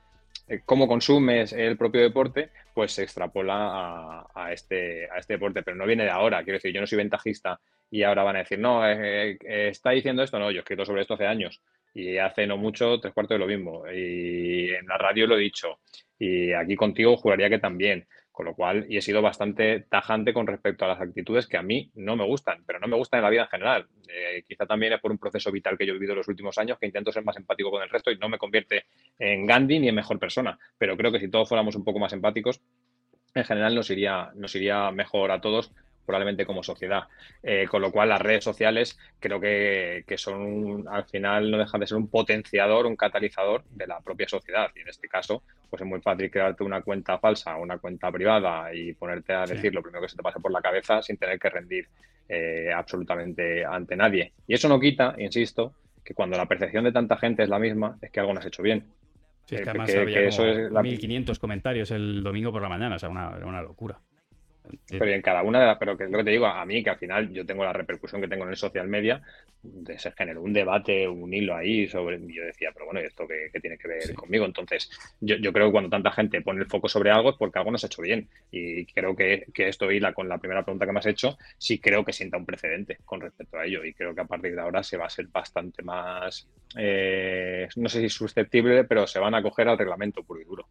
cómo consumes el propio deporte, pues se extrapola este, a este deporte, pero no viene de ahora. Quiero decir, yo no soy ventajista y ahora van a decir, no, eh, eh, está diciendo esto, no, yo he escrito sobre esto hace años y hace no mucho, tres cuartos de lo mismo. Y en la radio lo he dicho y aquí contigo juraría que también. Con lo cual, y he sido bastante tajante con respecto a las actitudes que a mí no me gustan, pero no me gustan en la vida en general. Eh, quizá también es por un proceso vital que yo he vivido en los últimos años que intento ser más empático con el resto y no me convierte en Gandhi ni en mejor persona. Pero creo que si todos fuéramos un poco más empáticos, en general nos iría, nos iría mejor a todos, probablemente como sociedad. Eh, con lo cual, las redes sociales creo que, que son, un- al final, no dejan de ser un potenciador, un catalizador de la propia sociedad. Y en este caso, pues es muy fácil crearte una cuenta falsa, una cuenta privada y ponerte a Sí. decir lo primero que se te pase por la cabeza sin tener que rendir eh, absolutamente ante nadie. Y eso no quita, insisto, que cuando la percepción de tanta gente es la misma, es que algo no has hecho bien. Es Eh, que además que- había que eso como es la- 1500 comentarios el domingo por la mañana, o sea, una locura. Pero en cada una de las, pero que es lo que te digo, a mí que al final yo tengo la repercusión que tengo en el social media, de- se generó un debate, un hilo ahí sobre, y yo decía, pero bueno, ¿y esto qué, qué tiene que ver Sí. conmigo? Entonces, yo, yo creo que cuando tanta gente pone el foco sobre algo es porque algo no se ha hecho bien. Y creo que, que esto hila con la primera pregunta que me has hecho, sí creo que sienta un precedente con respecto a ello. Y creo que a partir de ahora se va a ser bastante más, eh, no sé si susceptible, pero se van a coger al reglamento puro y duro.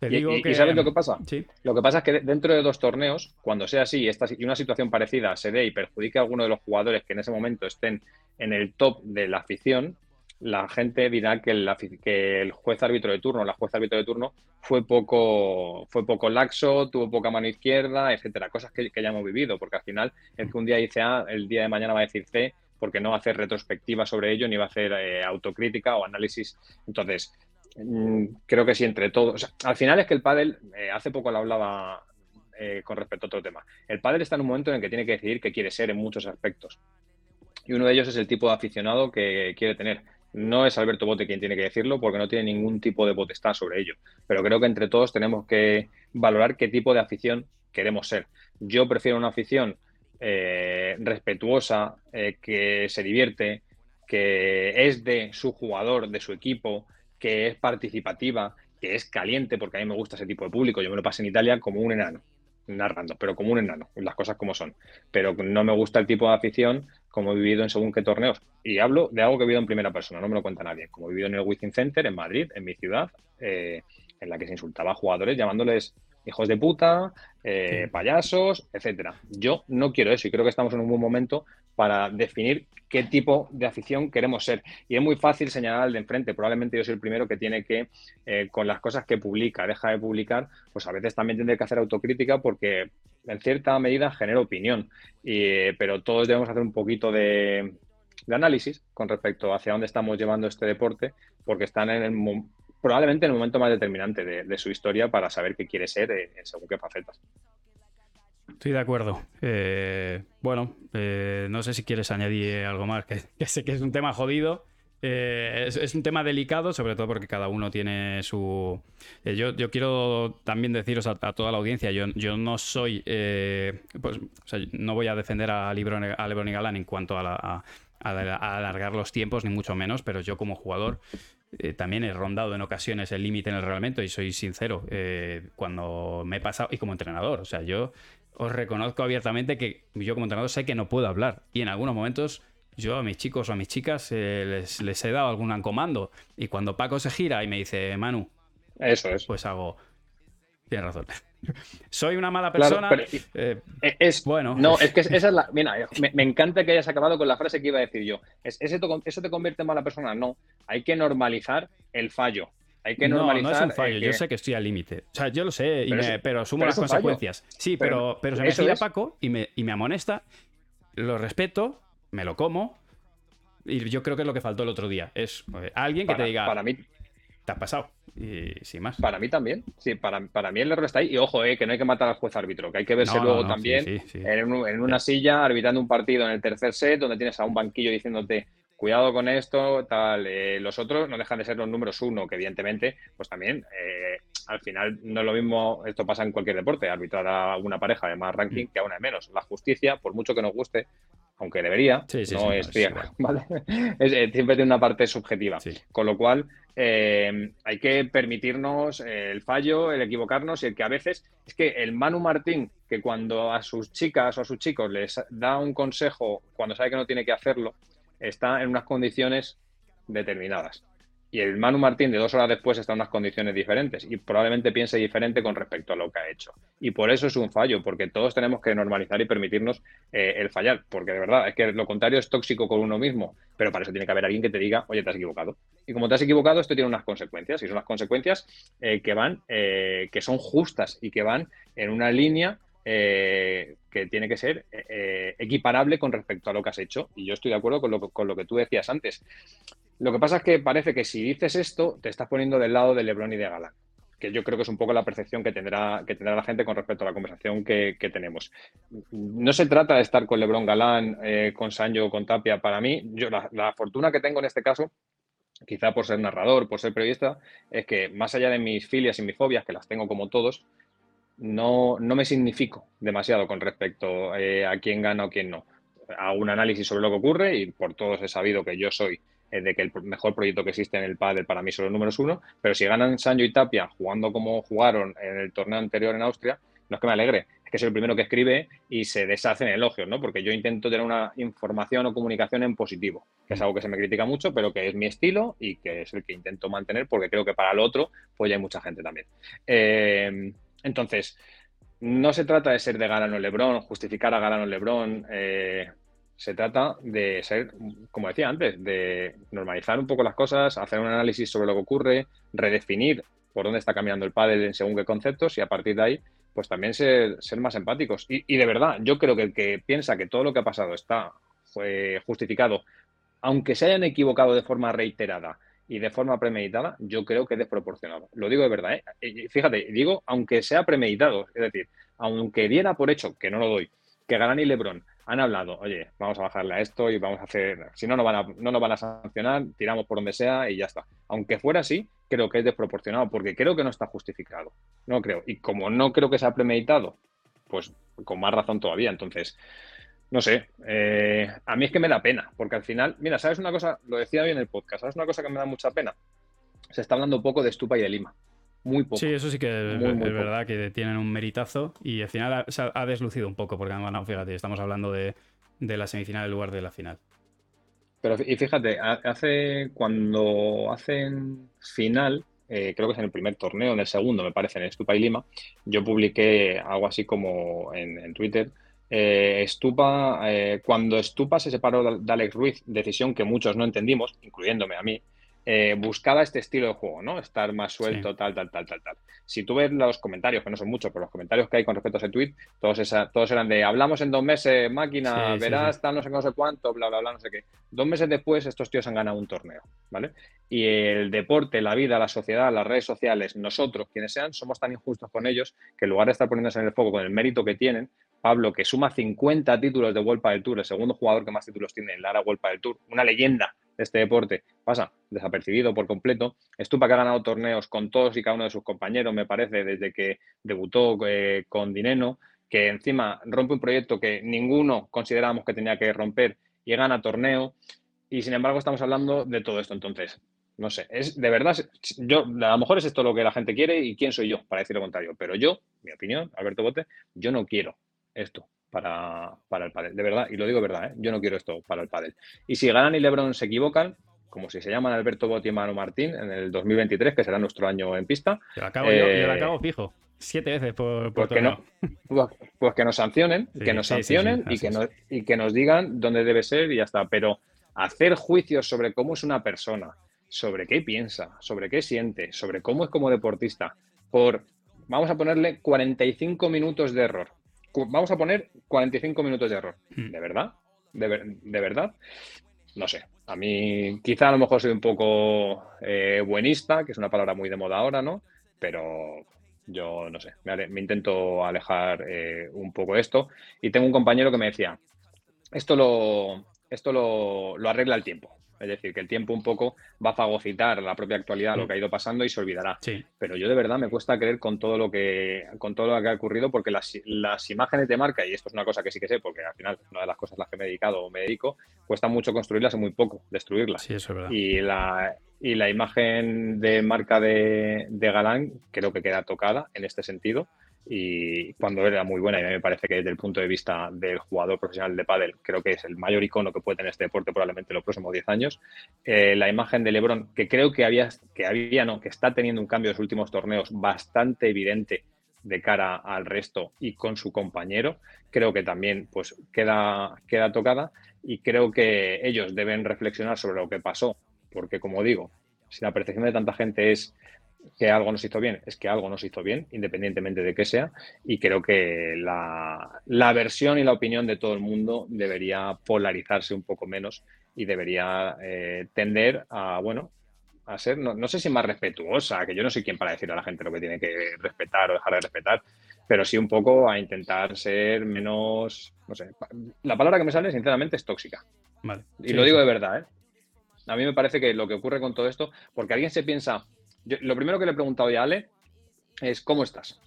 Te Y, digo y- y que... ¿sabes lo que pasa? Sí, Lo que pasa es que de- dentro de dos torneos, cuando sea así esta, y una situación parecida se dé y perjudique a alguno de los jugadores que en ese momento estén en el top de la afición, la gente dirá que el, afi- que el juez árbitro de turno, la juez árbitro de turno, fue poco, fue poco laxo, tuvo poca mano izquierda, etcétera. Cosas que, que ya hemos vivido, porque al final el que un día dice A, el día de mañana va a decir C, porque no va a hacer retrospectiva sobre ello, ni va a hacer eh, autocrítica o análisis. Entonces, creo que sí, entre todos. Al final es que el pádel, eh, hace poco lo hablaba eh, con respecto a otro tema. El pádel está en un momento en el que tiene que decidir qué quiere ser en muchos aspectos. Y uno de ellos es el tipo de aficionado que quiere tener. No es Alberto Bote quien tiene que decirlo porque no tiene ningún tipo de potestad sobre ello. Pero creo que entre todos tenemos que valorar qué tipo de afición queremos ser. Yo prefiero una afición eh, respetuosa, que se divierte, que es de su jugador, de su equipo, que es participativa, que es caliente, porque a mí me gusta ese tipo de público. Yo me lo pasé en Italia como un enano, narrando, pero como un enano, las cosas como son. Pero no me gusta el tipo de afición como he vivido en según qué torneos. Y hablo de algo que he vivido en primera persona, no me lo cuenta nadie. Como he vivido en el Wizzing Center, en Madrid, en mi ciudad, eh, en la que se insultaba a jugadores llamándoles hijos de puta, eh, payasos, etcétera. Yo no quiero eso y creo que estamos en un buen momento para definir qué tipo de afición queremos ser. Y es muy fácil señalar al de enfrente. Probablemente yo soy el primero que tiene que, eh, con las cosas que publica, deja de publicar, pues a veces también tendré que hacer autocrítica porque en cierta medida genera opinión. Y, pero todos debemos hacer un poquito de, análisis con respecto hacia dónde estamos llevando este deporte, porque están en el, probablemente en el momento más determinante de, su historia para saber qué quiere ser en, según qué facetas. Estoy de acuerdo. Eh, bueno, eh, no sé si quieres añadir algo más, que, sé que es un tema jodido. Eh, es, un tema delicado, sobre todo porque cada uno tiene su... Yo, yo, quiero también deciros a, toda la audiencia, yo, yo no soy... pues, o sea, no voy a defender a Lebron, a Lebron y Galán en cuanto a, a, a alargar los tiempos, ni mucho menos, pero yo como jugador también he rondado en ocasiones el límite en el reglamento y soy sincero, cuando me he pasado, y como entrenador, o sea, yo os reconozco abiertamente que yo como entrenador sé que no puedo hablar y en algunos momentos yo a mis chicos o a mis chicas eh, les, he dado algún comando y cuando Paco se gira y me dice, Manu, eso es. Pues hago, tienes razón. Soy una mala persona. Eh, e, es bueno. No, es que esa es la. Mira, me, encanta que hayas acabado con la frase que iba a decir yo. ¿Es, ¿Eso te convierte en mala persona? No. Hay que normalizar el fallo. Hay que normalizar. No, es un fallo. Yo sé que estoy al límite. O sea, yo lo sé, pero, asumo las consecuencias. Sí, pero, pero, se me gira Paco y me, y me amonesta. Lo respeto, me lo como. Y yo creo que es lo que faltó el otro día. Es eh, alguien que te diga. Para mí, te ha pasado. Y sin más. Para mí también. Sí, para, para mí el error está ahí. Y ojo, eh, que no hay que matar al juez árbitro, que hay que verse luego también En, una silla arbitrando un partido en el tercer set donde tienes a un banquillo diciéndote cuidado con esto, tal. Eh, los otros no dejan de ser los números uno, que evidentemente, pues también eh, al final no es lo mismo, esto pasa en cualquier deporte, arbitrar a una pareja de más ranking mm. que a una de menos. La justicia, por mucho que nos guste, aunque debería, no es cierto, ¿vale? siempre tiene una parte subjetiva. Con lo cual, eh, hay que permitirnos el fallo, el equivocarnos y el que a veces es que el Manu Martín, que cuando a sus chicas o a sus chicos les da un consejo cuando sabe que no tiene que hacerlo, está en unas condiciones determinadas y el Manu Martín de dos horas después está en unas condiciones diferentes y probablemente piense diferente con respecto a lo que ha hecho. Y por eso es un fallo, porque todos tenemos que normalizar y permitirnos eh, el fallar, porque de verdad es que lo contrario es tóxico con uno mismo, pero para eso tiene que haber alguien que te diga, oye, te has equivocado. Y como te has equivocado, esto tiene unas consecuencias, y son las consecuencias eh, que van, eh, que son justas y que van en una línea que tiene que ser equiparable con respecto a lo que has hecho. Y yo estoy de acuerdo con lo, con lo que tú decías antes. Lo que pasa es que parece que si dices esto, te estás poniendo del lado de Lebron y de Galán, que yo creo que es un poco la percepción que tendrá, que tendrá la gente con respecto a la conversación que, tenemos. No se trata de estar con Lebron Galán, eh, con Sancho o con Tapia. Para mí, yo la, fortuna que tengo en este caso quizá por ser narrador, por ser periodista, es que más allá de mis filias y mis fobias, que las tengo como todos, no, no me significo demasiado con respecto eh, a quién gana o quién no. Hago un análisis sobre lo que ocurre y por todos he sabido que yo soy eh, de que el mejor proyecto que existe en el pádel para mí son los números uno, pero si ganan Sancho y Tapia jugando como jugaron en el torneo anterior en Austria, no es que me alegre, es que soy el primero que escribe y se deshacen elogios, ¿no? Porque yo intento tener una información o comunicación en positivo, que es algo que se me critica mucho, pero que es mi estilo y que es el que intento mantener porque creo que para el otro, pues ya hay mucha gente también. Eh, entonces, no se trata de ser de Galano Lebrón, justificar a Galano Lebrón, eh, se trata de ser, como decía antes, de normalizar un poco las cosas, hacer un análisis sobre lo que ocurre, redefinir por dónde está cambiando el pádel en según qué conceptos y a partir de ahí, pues también ser, más empáticos. Y, de verdad, yo creo que el que piensa que todo lo que ha pasado está fue justificado, aunque se hayan equivocado de forma reiterada y de forma premeditada, yo creo que es desproporcionado. Lo digo de verdad, ¿eh? Fíjate, digo, aunque sea premeditado, es decir, aunque diera por hecho, que no lo doy, que Galán y Lebron han hablado, oye, vamos a bajarle a esto y vamos a hacer, si no nos van a, no nos van a sancionar, tiramos por donde sea y ya está. Aunque fuera así, creo que es desproporcionado porque creo que no está justificado. No creo. Y como no creo que sea premeditado, pues con más razón todavía. Entonces, no sé, eh, a mí es que me da pena, porque al final, mira, ¿sabes una cosa? Lo decía hoy en el podcast, ¿sabes una cosa que me da mucha pena? Se está hablando un poco de Estupa y de Lima. Muy poco. Sí, eso sí que Muy, es, muy es poco. verdad que tienen un meritazo y al final ha, se ha- deslucido un poco, porque además, no, fíjate, estamos hablando de, de la semifinal en lugar de la final. Pero y fíjate, ha- hace cuando hacen final, eh, creo que es en el primer torneo, en el segundo, me parece, en Estupa y Lima, yo publiqué algo así como en, en Twitter. Eh, Estupa, eh, cuando Estupa se separó de, Alex Ruiz, decisión que muchos no entendimos, incluyéndome a mí, eh, buscaba este estilo de juego, ¿no? Estar más suelto, Sí. tal, tal, tal, tal, tal. Si tú ves los comentarios, que no son muchos, pero los comentarios que hay con respecto a ese tweet, todos, esa, todos eran de hablamos en dos meses, máquina, Sí, verás, sí. tal, no sé no sé cuánto, bla, bla, bla, no sé qué. Dos meses después, estos tíos han ganado un torneo, ¿vale? Y el deporte, la vida, la sociedad, las redes sociales, nosotros, quienes sean, somos tan injustos con ellos que en lugar de estar poniéndose en el foco con el mérito que tienen, Pablo, que suma 50 títulos de World del Tour, el segundo jugador que más títulos tiene en la era World del Tour, una leyenda de este deporte, pasa desapercibido por completo. Estupa que ha ganado torneos con todos y cada uno de sus compañeros, me parece, desde que debutó eh, con Dineno, que encima rompe un proyecto que ninguno considerábamos que tenía que romper y gana torneo. Y sin embargo, estamos hablando de todo esto. Entonces, no sé, es de verdad, yo a lo mejor es esto lo que la gente quiere y quién soy yo para decir lo contrario. Pero yo, mi opinión, Alberto Bote, yo no quiero esto para, para el pádel, de verdad, y lo digo de verdad, ¿eh? yo no quiero esto para el pádel. Y si ganan y Lebron se equivocan, como si se llaman Alberto Botti y Manu Martín en el 2023, que será nuestro año en pista, Yo la acabo, yo, yo la Eh, acabo fijo. Siete veces por, por pues que, no, pues, pues que nos sancionen, Sí, que nos sí, sí, sí, sancionen y, que nos, y que nos digan dónde debe ser y ya está. Pero hacer juicios sobre cómo es una persona, sobre qué piensa, sobre qué siente, sobre cómo es como deportista, por, vamos a ponerle 45 minutos de error. Vamos a poner 45 minutos de error. Mm. ¿De verdad? ¿De, ver- de verdad? No sé. A mí quizá a lo mejor soy un poco eh, buenista, que es una palabra muy de moda ahora, ¿no? Pero yo no sé, me, ale- me intento alejar eh, un poco esto. Y tengo un compañero que me decía, esto lo, esto lo, lo arregla el tiempo. Es decir, que el tiempo un poco va a fagocitar la propia actualidad, lo que ha ido pasando y se olvidará. Sí, Pero yo de verdad me cuesta creer con todo lo que, con todo lo que ha ocurrido, porque las, las imágenes de marca, y esto es una cosa que sí que sé, porque al final es una de las cosas a las que me he dedicado o me dedico, cuesta mucho construirlas y muy poco destruirlas. sí, eso es verdad. Y la, y la imagen de marca de, de Galán creo que queda tocada en este sentido. Y cuando era muy buena, y me parece que desde el punto de vista del jugador profesional de pádel, creo que es el mayor icono que puede tener este deporte probablemente en los próximos 10 años. Eh, la imagen de Lebron, que creo que había, que había, no, que está teniendo un cambio en los últimos torneos bastante evidente de cara al resto y con su compañero, creo que también pues queda, queda tocada y creo que ellos deben reflexionar sobre lo que pasó, porque como digo, si la percepción de tanta gente es que algo nos hizo bien, es que algo nos hizo bien, independientemente de qué sea, y creo que la, la versión y la opinión de todo el mundo debería polarizarse un poco menos y debería eh, tender a, bueno, a ser, no, no, sé si más respetuosa, que yo no soy quien para decir a la gente lo que tiene que respetar o dejar de respetar, pero sí un poco a intentar ser menos, no sé, la palabra que me sale sinceramente es tóxica. Vale. Y Sí, lo digo sí. de verdad, ¿eh? A mí me parece que lo que ocurre con todo esto, porque alguien se piensa, yo, lo primero que le he preguntado ya a Ale es, ¿cómo estás?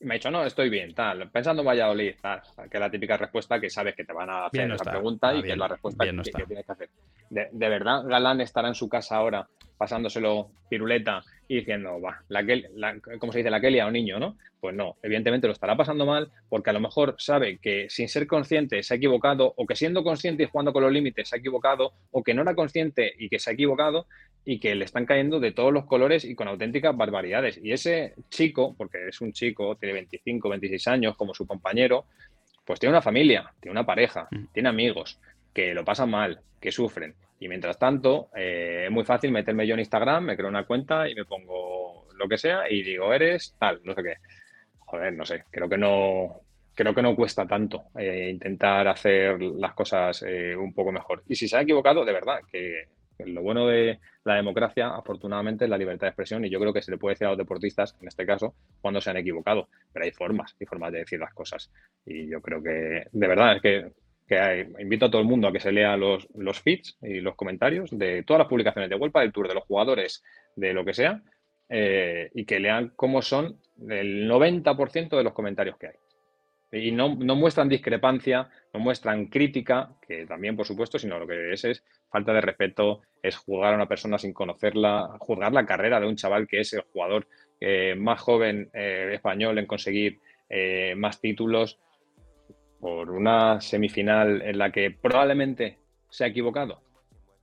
Y me ha dicho, no, estoy bien, tal, pensando en Valladolid, tal, que es la típica respuesta que sabes que te van a hacer no esa está. pregunta Ah, y que es la respuesta no que, tienes que hacer. De, de verdad, Galán estará en su casa ahora pasándoselo piruleta y diciendo, va, la, Kel- la, ¿cómo se dice? La Kelly a un niño, ¿no? Pues no, evidentemente lo estará pasando mal porque a lo mejor sabe que sin ser consciente se ha equivocado o que siendo consciente y jugando con los límites se ha equivocado o que no era consciente y que se ha equivocado y que le están cayendo de todos los colores y con auténticas barbaridades. Y ese chico, porque es un chico, tiene 25, 26 años como su compañero, pues tiene una familia, tiene una pareja, Mm. tiene amigos que lo pasan mal, que sufren. Y mientras tanto, eh, es muy fácil meterme yo en Instagram, me creo una cuenta y me pongo lo que sea y digo, eres tal, no sé qué. Joder, no sé, creo que no, creo que no cuesta tanto eh, intentar hacer las cosas eh, un poco mejor. Y si se ha equivocado, de verdad, que lo bueno de la democracia, afortunadamente, es la libertad de expresión y yo creo que se le puede decir a los deportistas, en este caso, cuando se han equivocado. Pero hay formas, hay formas de decir las cosas. Y yo creo que, de verdad, es que, que invito a todo el mundo a que se lea los, los feeds y los comentarios de todas las publicaciones de Huelpa, del Tour, de los jugadores, de lo que sea, eh, y que lean cómo son el 90% de los comentarios que hay. Y no, no, muestran discrepancia, no muestran crítica, que también, por supuesto, sino lo que es es falta de respeto, es juzgar a una persona sin conocerla, juzgar la carrera de un chaval que es el jugador eh, más joven eh, español en conseguir más títulos por una semifinal en la que probablemente se ha equivocado.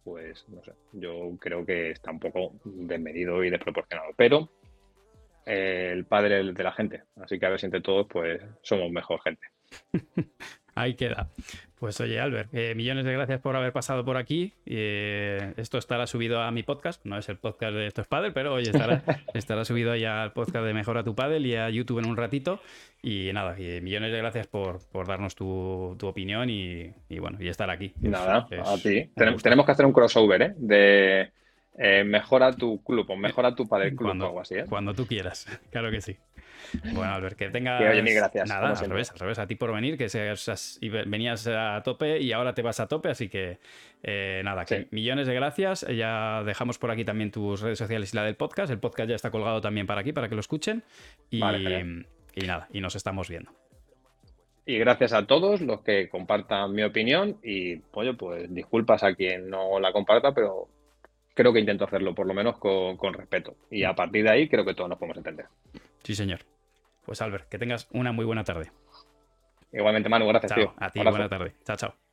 Pues no sé, yo creo que está un poco desmedido y desproporcionado. Pero el padre de la gente. Así que a ver si entre todos pues somos mejor gente. Ahí queda. Pues oye, Albert, eh, millones de gracias por haber pasado por aquí. Eh, esto estará subido a mi podcast. No es el podcast de Esto es Padel, pero oye, estará, estará subido ya al podcast de Mejora tu Padel y a YouTube en un ratito. Y nada, y millones de gracias por, por darnos tu, tu opinión y, y, bueno, y estar aquí. Nada, es, a ti. Tenemos, tenemos, que hacer un crossover, ¿eh? De eh, mejora tu club o mejora tu padre club cuando, o algo así. ¿eh? Cuando tú quieras, claro que sí. Bueno, Albert, que tengas. Que, oye, mil gracias. Nada, al revés, al revés, a ti por venir, que seas, venías a tope y ahora te vas a tope, así que eh, nada, que sí. millones de gracias. Ya dejamos por aquí también tus redes sociales y la del podcast. El podcast ya está colgado también para aquí, para que lo escuchen. Y, vale, y nada, y nos estamos viendo. Y gracias a todos los que compartan mi opinión y, oye, pues disculpas a quien no la comparta, pero creo que intento hacerlo, por lo menos con, con, respeto. Y a partir de ahí creo que todos nos podemos entender. Sí, señor. Pues Albert, que tengas una muy buena tarde. Igualmente, Manu, gracias, chao. tío. A ti, buena tarde. Chao, chao.